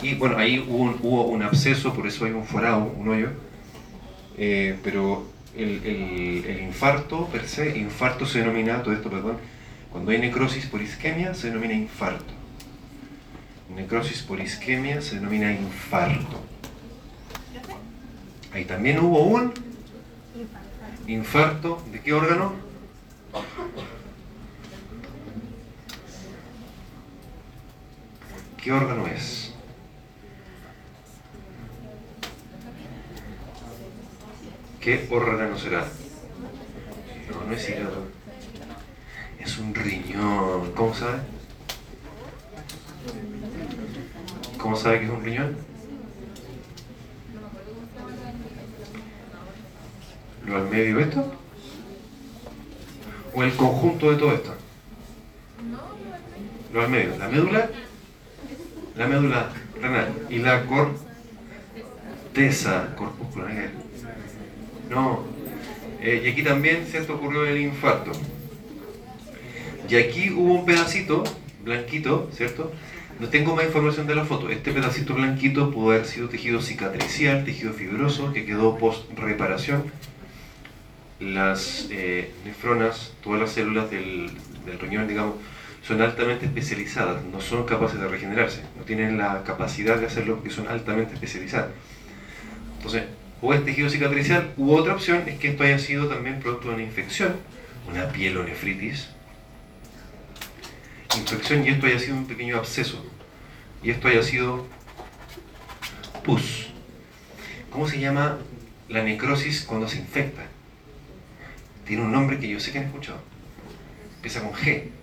Y bueno, ahí hubo un, hubo un absceso, por eso hay un forado, un hoyo. Eh, pero el, el- el infarto per se, infarto se denomina, todo esto, perdón, cuando hay necrosis por isquemia se denomina infarto. Necrosis por isquemia se denomina infarto. Ahí también hubo un infarto, ¿de qué órgano? ¿Qué órgano es? ¿Qué órgano será? No, no es hígado. Es un riñón. ¿Cómo sabe? ¿Cómo sabe que es un riñón? ¿Lo al medio esto? ¿O el conjunto de todo esto? Lo al medio. ¿La médula? La médula renal. ¿Y la corteza corpúscular? ¿eh? No. Eh, y aquí también, ¿cierto? Ocurrió el infarto. Y aquí hubo un pedacito blanquito, ¿cierto? No tengo más información de la foto. Este pedacito blanquito pudo haber sido tejido cicatricial, tejido fibroso, que quedó post-reparación. Las eh, nefronas, todas las células del riñón, digamos, son altamente especializadas, no son capaces de regenerarse, no tienen la capacidad de hacerlo porque son altamente especializadas. Entonces, o es tejido cicatricial, u otra opción es que esto haya sido también producto de una infección, una pielonefritis, infección y esto haya sido un pequeño absceso, y esto haya sido pus. ¿Cómo se llama la necrosis cuando se infecta? Tiene un nombre que yo sé que han escuchado. Empieza con G.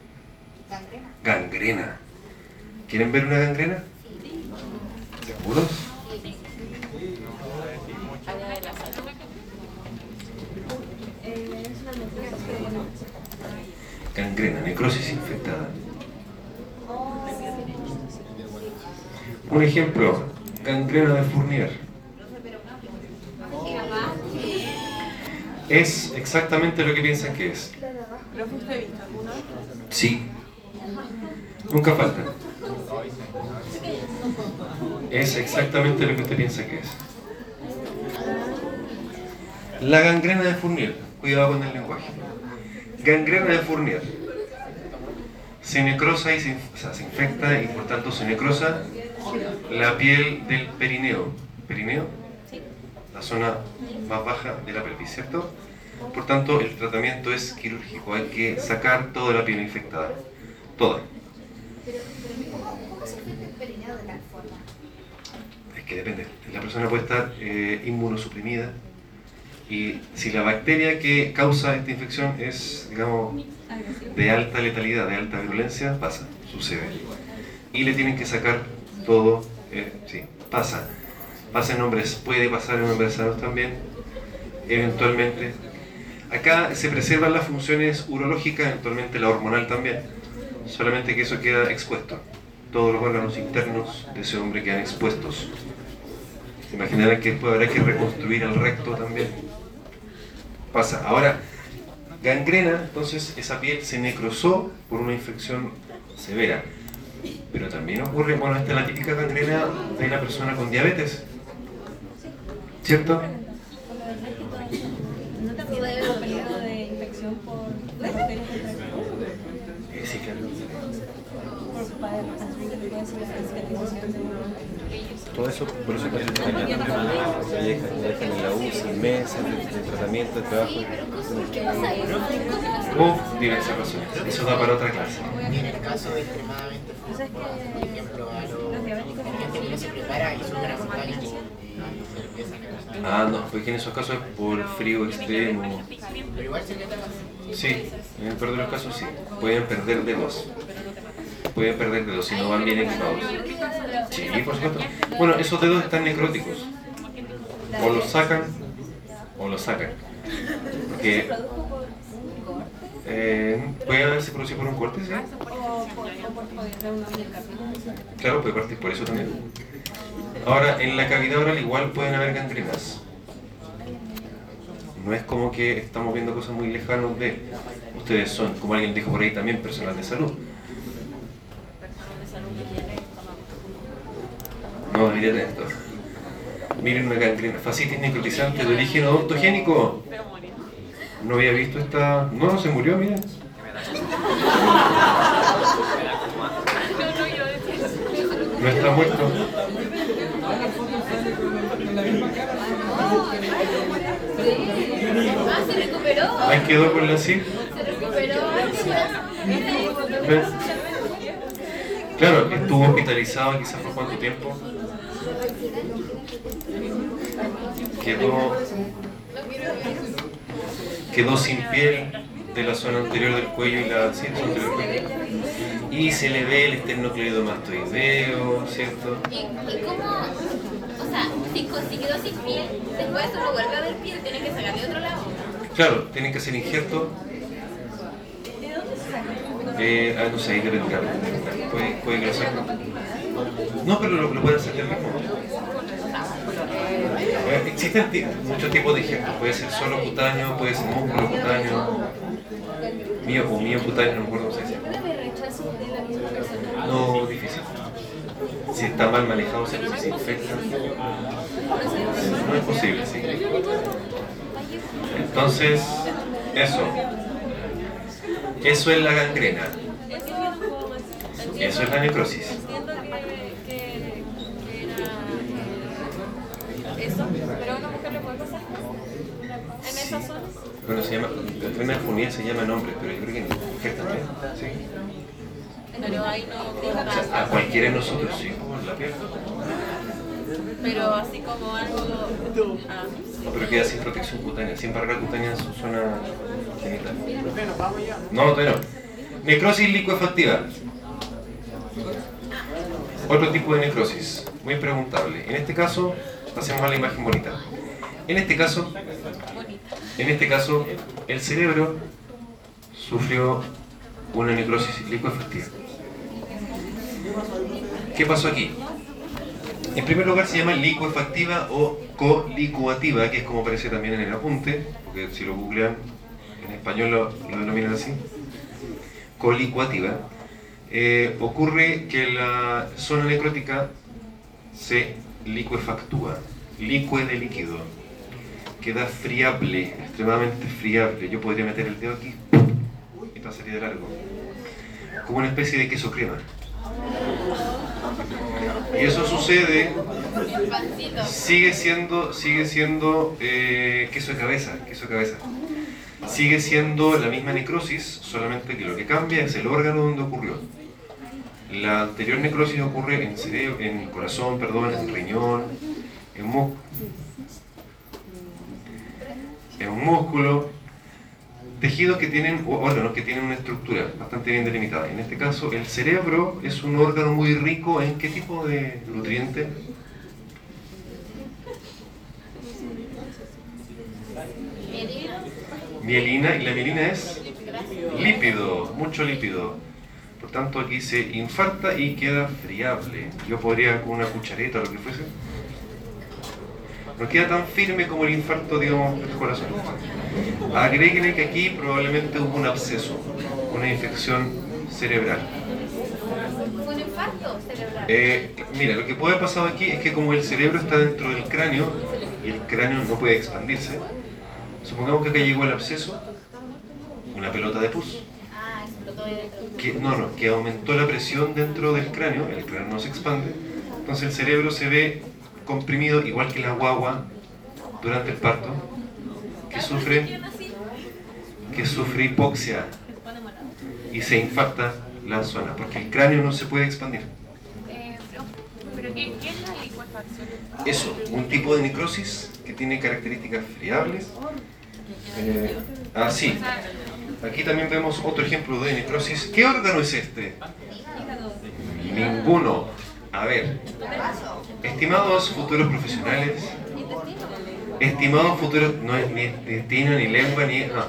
Gangrena. Gangrena. ¿Quieren ver una gangrena? ¿Seguros? Gangrena, necrosis infectada. Un ejemplo, gangrena de Fournier. Es exactamente lo que piensan que es. ¿Lo fuiste visto alguna vez? Sí. Nunca falta. Es exactamente lo que usted piensa que es. La gangrena de Fournier. Cuidado con el lenguaje. Gangrena de Fournier. Se necrosa y se, inf- o sea, se infecta y por tanto se necrosa la piel del perineo. ¿Perineo? La zona más baja de la pelvis, ¿cierto? Por tanto, el tratamiento es quirúrgico. Hay que sacar toda la piel infectada. Toda. ¿Cómo se perineo de tal forma? Es que depende. La persona puede estar eh, inmunosuprimida y si la bacteria que causa esta infección es, digamos, de alta letalidad, de alta virulencia, pasa, sucede. Y le tienen que sacar todo, eh, sí, pasa. Pasa en hombres, puede pasar en hombres sanos también, eventualmente. Acá se preservan las funciones urológicas, eventualmente la hormonal también, solamente que eso queda expuesto. Todos los órganos internos de ese hombre quedan expuestos. Imaginarán que después habrá que reconstruir el recto también. Pasa. Ahora, gangrena, entonces esa piel se necrosó por una infección severa. Pero también ocurre, bueno, esta es la típica gangrena de la persona con diabetes. ¿Cierto? ¿No te de infección por bacterias Eh, sí, claro. por Todo eso, por eso que dejan, dejan en la UCI meses de, de tratamiento, de trabajo. O diversas razones. Eso da para otra clase. Y en el caso extremadamente fuerte, por ejemplo, a los gente que no se prepara y sube una montaña y se empieza a necrosar. Ah, no, porque en esos casos es por frío extremo. Pero igual se queda Sí, en el peor de los casos sí. Pueden perder dedos. Pueden perder dedos si no van bien equipados. Sí, por supuesto. Bueno, esos dedos están necróticos. O los sacan o los sacan. Porque eh, puede haberse producido por un corte, ¿sí? Claro, puede partir por eso también. Ahora, en la cavidad oral igual pueden haber gangrenas. No es como que estamos viendo cosas muy lejanas de... Ustedes son, como alguien dijo por ahí también, personal de salud. No, miren esto. Miren una gangrena, fascitis necrotizante de origen odontogénico. No había visto esta... No, no se murió, miren. No está muerto. Ah, se recuperó. Ahí quedó con la CIR. Se recuperó. Claro, estuvo hospitalizado quizás por cuánto tiempo. Quedó, quedó sin piel de la zona anterior del cuello y la sí, zona anterior del cuello. Y se le ve el esternocleidomastoideo, ¿cierto? ¿Y, y cómo? O sea, si, si quedó sin piel, después solo vuelve a ver piel, tiene que sacar de otro lado. Claro, tienen que hacer injerto. Eh, ah, no sé, ahí debe claro. Puede, puede que lo saquen. No, pero lo, lo pueden hacer del mismo. Eh, Existen muchos tipos de injertos. Puede ser solo cutáneo, puede ser músculo cutáneo. Mío o mío cutáneo, no me acuerdo cómo se dice. No, difícil. Si está mal manejado, se, se infecta. No es posible, sí. Entonces, eso. Eso es la gangrena. Eso es la necrosis. Entiendo que, que, que era eso, pero a una mujer le puede pasar en esa zona. Bueno, se llama, la enfermedad se llama nombre, pero yo creo que en mujer también. Sí. Pero ahí no O sea, a cualquiera de nosotros, sí, como en la piel. Pero así como algo. Ah, sí. Pero queda sin protección cutánea, sin barrera cutánea en su zona genital. No, todavía no. Necrosis licuefactiva. Otro tipo de necrosis, muy preguntable. En este caso, pasemos a la imagen bonita. En este caso, en este caso, el cerebro sufrió una necrosis licuefactiva. ¿Qué pasó aquí? En primer lugar se llama licuefactiva o colicuativa, que es como aparece también en el apunte, porque si lo googlean en español lo, lo denominan así. Colicuativa. Eh, ocurre que la zona necrótica se licuefactúa, licue de líquido, queda friable, extremadamente friable. Yo podría meter el dedo aquí y pasaría de largo, como una especie de queso crema. Y eso sucede sigue siendo, sigue siendo eh, queso de cabeza, queso de cabeza. Sigue siendo la misma necrosis, solamente que lo que cambia es el órgano donde ocurrió. La anterior necrosis ocurre en cerebro, en el corazón, perdón, en el riñón, en, en un músculo, tejidos que tienen, o órganos que tienen una estructura bastante bien delimitada. En este caso, el cerebro es un órgano muy rico en qué tipo de nutriente? Mielina. Mielina, y la mielina es lípido, mucho lípido. Tanto, aquí se infarta y queda friable. Yo podría con una cuchareta o lo que fuese. No queda tan firme como el infarto, digamos, del corazón. Agréguenle que aquí probablemente hubo un absceso, una infección cerebral. Un infarto cerebral. Eh, mira, lo que puede haber pasado aquí es que como el cerebro está dentro del cráneo y el cráneo no puede expandirse, supongamos que acá llegó el absceso, una pelota de pus, Ah, explotó ahí dentro. Que, no, no, que aumentó la presión dentro del cráneo, el cráneo no se expande, entonces el cerebro se ve comprimido igual que la guagua durante el parto, que sufre, que sufre hipoxia y se infarta la zona, porque el cráneo no se puede expandir. Eh, pero, pero ¿qué, ¿qué es la licuefacción? Eso, un tipo de necrosis que tiene características friables. Eh, ah, sí. Aquí también vemos otro ejemplo de necrosis. ¿Qué órgano es este? Ninguno. A ver, estimados futuros profesionales, estimados futuros, no es ni destino, ni lengua, ni... No.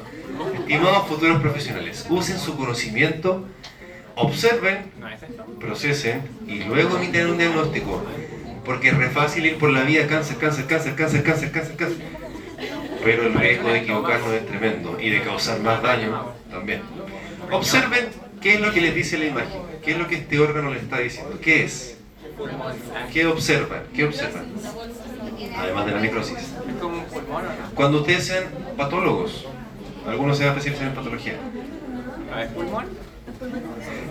Estimados futuros profesionales, usen su conocimiento, observen, procesen y luego emiten un diagnóstico. Porque es re fácil ir por la vía cáncer, cáncer, cáncer, cáncer, cáncer, cáncer, cáncer. Pero el riesgo de equivocarnos es tremendo y de causar más daño también. Observen qué es lo que les dice la imagen, qué es lo que este órgano les está diciendo, qué es, qué observan, qué observan, además de la necrosis. Es como un pulmón, ¿o no? Cuando ustedes sean patólogos, algunos se van a especializar en patología. ¿Es pulmón?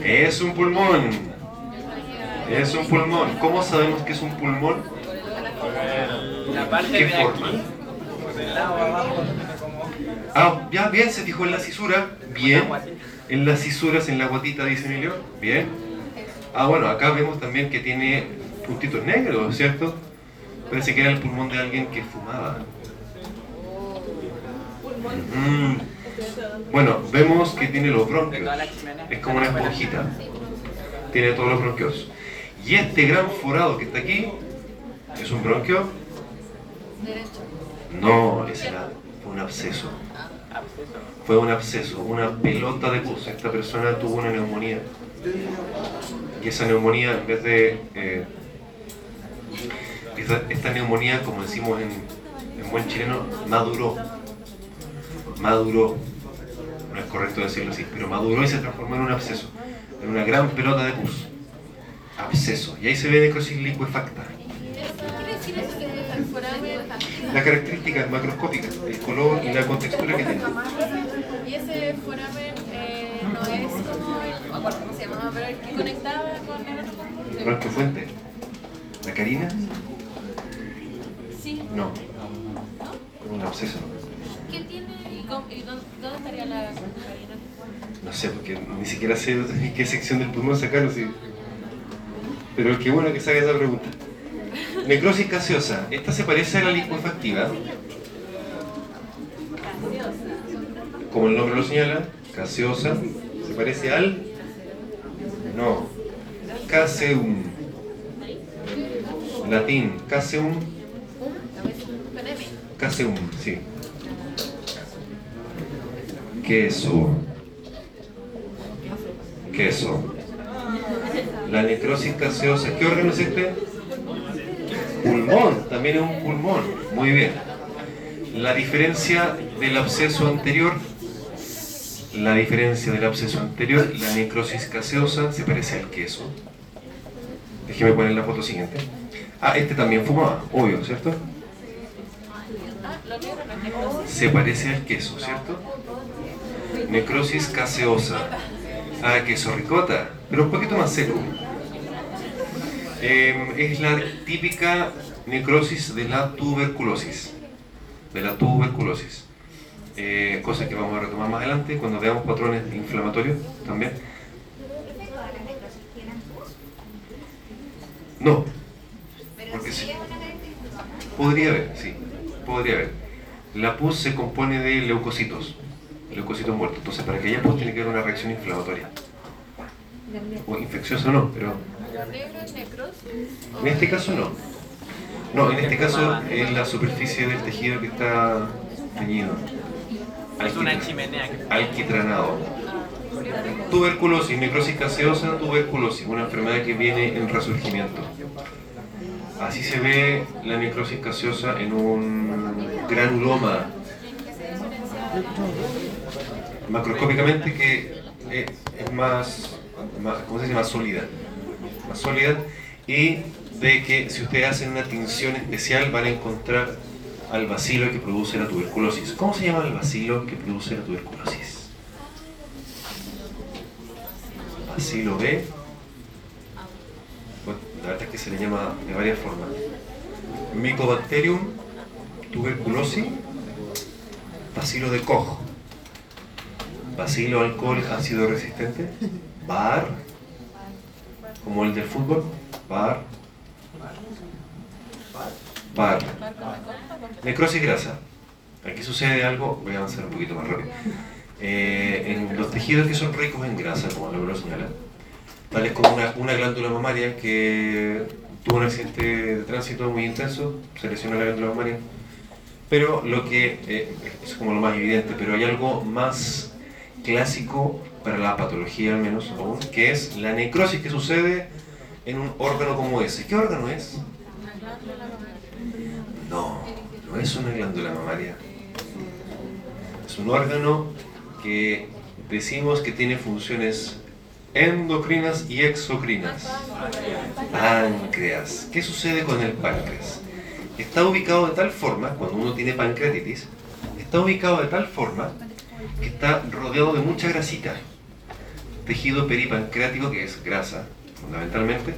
Es un pulmón. Es un pulmón. ¿Cómo sabemos que es un pulmón? La parte ¿Qué de forma? aquí, Ah, ya, bien, se fijó en la cisura. Bien. En las cisuras, en la guatita, dice Emilio. Bien. Ah, bueno, acá vemos también que tiene puntitos negros, ¿cierto? Parece que era el pulmón de alguien que fumaba. Mm. Bueno, vemos que tiene los bronquios. Es como una esponjita. Tiene todos los bronquios. Y este gran forado que está aquí, ¿es un bronquio? No, era fue un absceso. Fue un absceso, una pelota de pus. Esta persona tuvo una neumonía. Y esa neumonía, en vez de... eh, esta, neumonía, como decimos en, en buen chileno, maduró. Maduró. No es correcto decirlo así, pero maduró y se transformó en un absceso. En una gran pelota de pus. Absceso. Y ahí se ve necrosis liquefacta. ¿Qué quiere decir eso que el color y la contextura que tiene. y ese foramen eh, no es como el, no acuerdo cómo se llamaba, pero el que conectaba con el otro pulmón? Bronquio Fuente. ¿La Karina? Sí. No. Un absceso. ¿Qué tiene y, y dónde, dónde estaría la cocaína? No sé, porque ni siquiera sé qué sección del pulmón sacarlo. sí. Pero qué bueno que se haga esa pregunta. Necrosis gaseosa. Esta se parece a la licuefactiva. Como el nombre lo señala, gaseosa. ¿Se parece al? No. Caseum. Latín. Caseum. Caseum, sí. Queso. Queso. La necrosis gaseosa. ¿Qué órgano es este? Pulmón. También es un pulmón. Muy bien. La diferencia del absceso anterior. La diferencia del absceso anterior, la necrosis gaseosa se parece al queso. Déjeme poner la foto siguiente. Ah, este también fumaba, obvio, ¿cierto? Se parece al queso, ¿cierto? Necrosis gaseosa. Ah, queso ricota, pero un poquito más seco. Eh, es la típica necrosis de la tuberculosis. De la tuberculosis. Eh, cosa que vamos a retomar más adelante cuando veamos patrones inflamatorios también. No, Porque sí podría haber, sí, podría haber. La pus se compone de leucocitos, leucocitos muertos. Entonces, para que haya pus tiene que haber una reacción inflamatoria. O infecciosa no, pero En este caso no. No, en este caso es la superficie del tejido que está teñido. Es una chimenea. Alquitranado. Tuberculosis, necrosis gaseosa, tuberculosis, una enfermedad que viene en resurgimiento. Así se ve la necrosis gaseosa en un granuloma macroscópicamente que es, es más, más, ¿cómo se dice? más sólida. Más sólida y de que si ustedes hacen una tinción especial van a encontrar al bacilo que produce la tuberculosis. ¿Cómo se llama el bacilo que produce la tuberculosis? Bacilo B. La verdad es que se le llama de varias formas. Mycobacterium tuberculosis, bacilo de Koch, bacilo alcohol ácido resistente, bar, como el del fútbol, bar, bar, necrosis grasa. Aquí sucede algo, voy a avanzar un poquito más rápido. Eh, en los tejidos que son ricos en grasa, como lo señala, tales como una, una glándula mamaria que tuvo un accidente de tránsito muy intenso, se lesionó la glándula mamaria. Pero lo que eh, es como lo más evidente, pero hay algo más clásico para la patología al menos aún, que es la necrosis que sucede en un órgano como ese. ¿Qué órgano es? No, no es una glándula mamaria. Es un órgano que decimos que tiene funciones endocrinas y exocrinas. Páncreas. ¿Qué sucede con el páncreas? Está ubicado de tal forma, cuando uno tiene pancreatitis, está ubicado de tal forma que está rodeado de mucha grasita. Tejido peripancreático, que es grasa, fundamentalmente,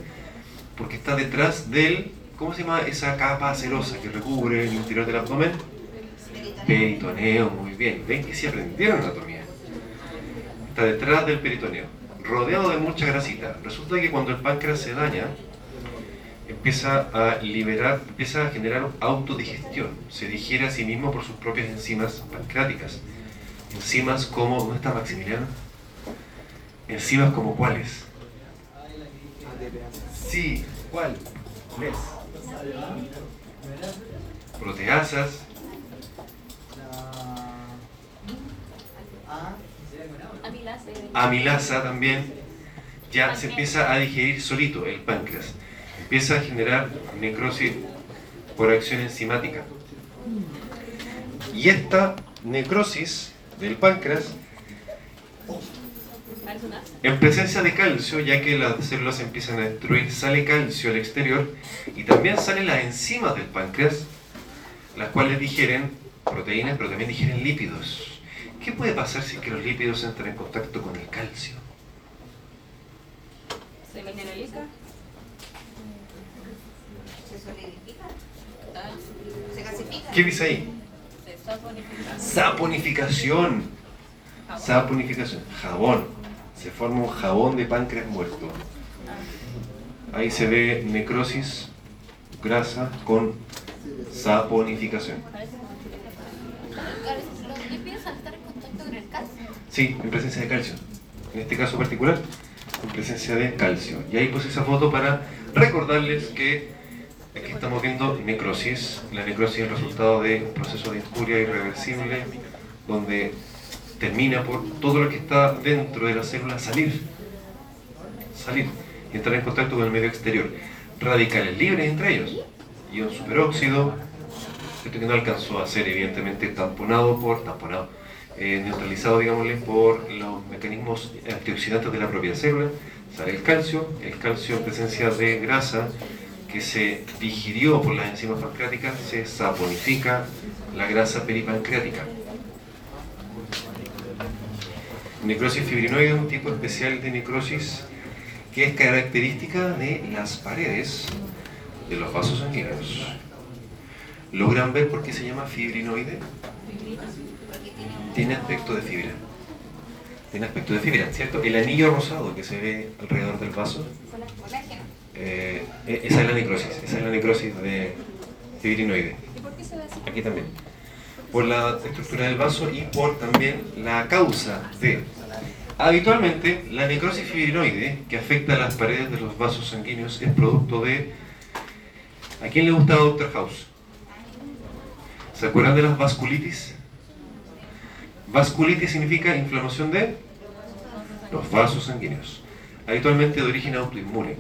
porque está detrás del, ¿cómo se llama esa capa acerosa que recubre el interior del abdomen? Peritoneo, muy bien. ¿Ven que sí aprendieron anatomía? Está detrás del peritoneo, rodeado de mucha grasita. Resulta que cuando el páncreas se daña, empieza a liberar, empieza a generar autodigestión. Se digiere a sí mismo por sus propias enzimas pancreáticas. Enzimas como, ¿dónde está Maximiliano? Enzimas como cuáles? Sí, ¿cuál? ¿Les? Proteasas, Amilasa. amilasa también, ya se empieza a digerir solito el páncreas. Empieza a generar necrosis por acción enzimática. Y esta necrosis del páncreas, en presencia de calcio, ya que las células empiezan a destruir, sale calcio al exterior y también salen las enzimas del páncreas, las cuales digieren proteínas, pero también digieren lípidos. ¿Qué puede pasar si es que los lípidos entran en contacto con el calcio? Se mineraliza. Se solidifica. Se gasifica. ¿Qué dice ahí? Se saponifica. Saponificación. Saponificación. Jabón. Se forma un jabón de páncreas muerto. Ahí se ve necrosis, grasa con saponificación. Estar en contacto con el calcio. Sí, en presencia de calcio. En este caso particular, en presencia de calcio. Y ahí puse esa foto para recordarles que aquí estamos viendo necrosis. La necrosis es el resultado de un proceso de injuria irreversible donde termina por todo lo que está dentro de la célula salir. Salir y entrar en contacto con el medio exterior. Radicales libres entre ellos. Ion superóxido, esto que no alcanzó a ser evidentemente tamponado por, tamponado, eh, neutralizado, digámosle, por los mecanismos antioxidantes de la propia célula. Sale el calcio, el calcio en presencia de grasa que se digirió por las enzimas pancreáticas, se saponifica la grasa peripancreática. Necrosis fibrinoide es un tipo especial de necrosis que es característica de las paredes de los vasos sanguíneos. ¿Logran ver por qué se llama fibrinoide? Tiene aspecto de fibra. Tiene aspecto de fibra, ¿cierto? El anillo rosado que se ve alrededor del vaso, eh, esa es la necrosis, esa es la necrosis de fibrinoide. Aquí también. Por la estructura del vaso y por también la causa de. Habitualmente, la necrosis fibrinoide que afecta las paredes de los vasos sanguíneos es producto de. ¿A quién le gusta Doctor House? ¿Se acuerdan de las vasculitis? Vasculitis significa inflamación de los vasos sanguíneos, habitualmente de origen autoinmune.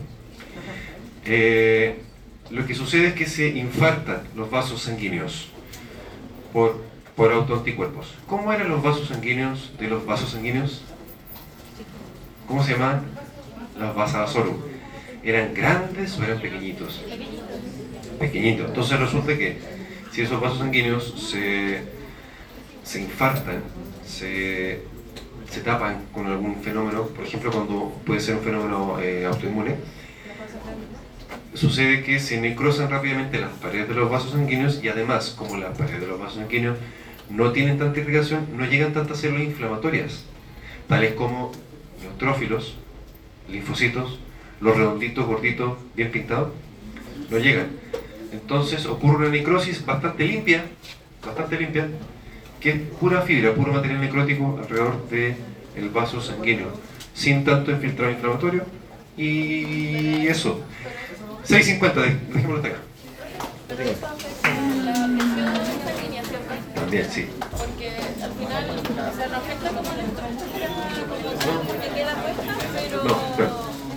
Eh, lo que sucede es que se infartan los vasos sanguíneos por, por autoanticuerpos. ¿Cómo eran los vasos sanguíneos de los vasos sanguíneos? ¿Cómo se llaman? Los vasovasorum. ¿Eran grandes o eran pequeñitos? Pequeñitos. Entonces resulta que si esos vasos sanguíneos se, se infartan, se, se tapan con algún fenómeno, por ejemplo cuando puede ser un fenómeno eh, autoinmune, sucede que se necrosan rápidamente las paredes de los vasos sanguíneos y además, como las paredes de los vasos sanguíneos no tienen tanta irrigación, no llegan tantas células inflamatorias, tales como neutrófilos, linfocitos, los redonditos, gorditos, bien pintados, no llegan. Entonces ocurre una necrosis bastante limpia, bastante limpia, que es pura fibra, puro material necrótico alrededor del vaso sanguíneo, sin tanto infiltrado inflamatorio, Y eso. 6.50, de- dejémoslo hasta acá. También, sí. Porque al final se refleja como la estructura, como que queda puesta, pero, No,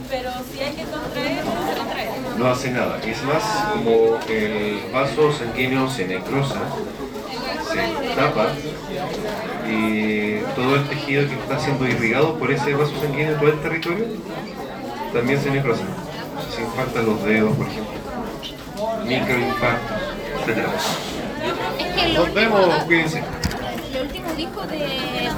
pero si hay que contraer, no se contrae. No hace nada. Es más como el vaso sanguíneo se necrosa, se tapa y todo el tejido que está siendo irrigado por ese vaso sanguíneo, todo el territorio, también se necrosa. Se infartan los dedos, por ejemplo. Microinfartos, etc. Es que lo Nos vemos, cuídense. lo último dijo de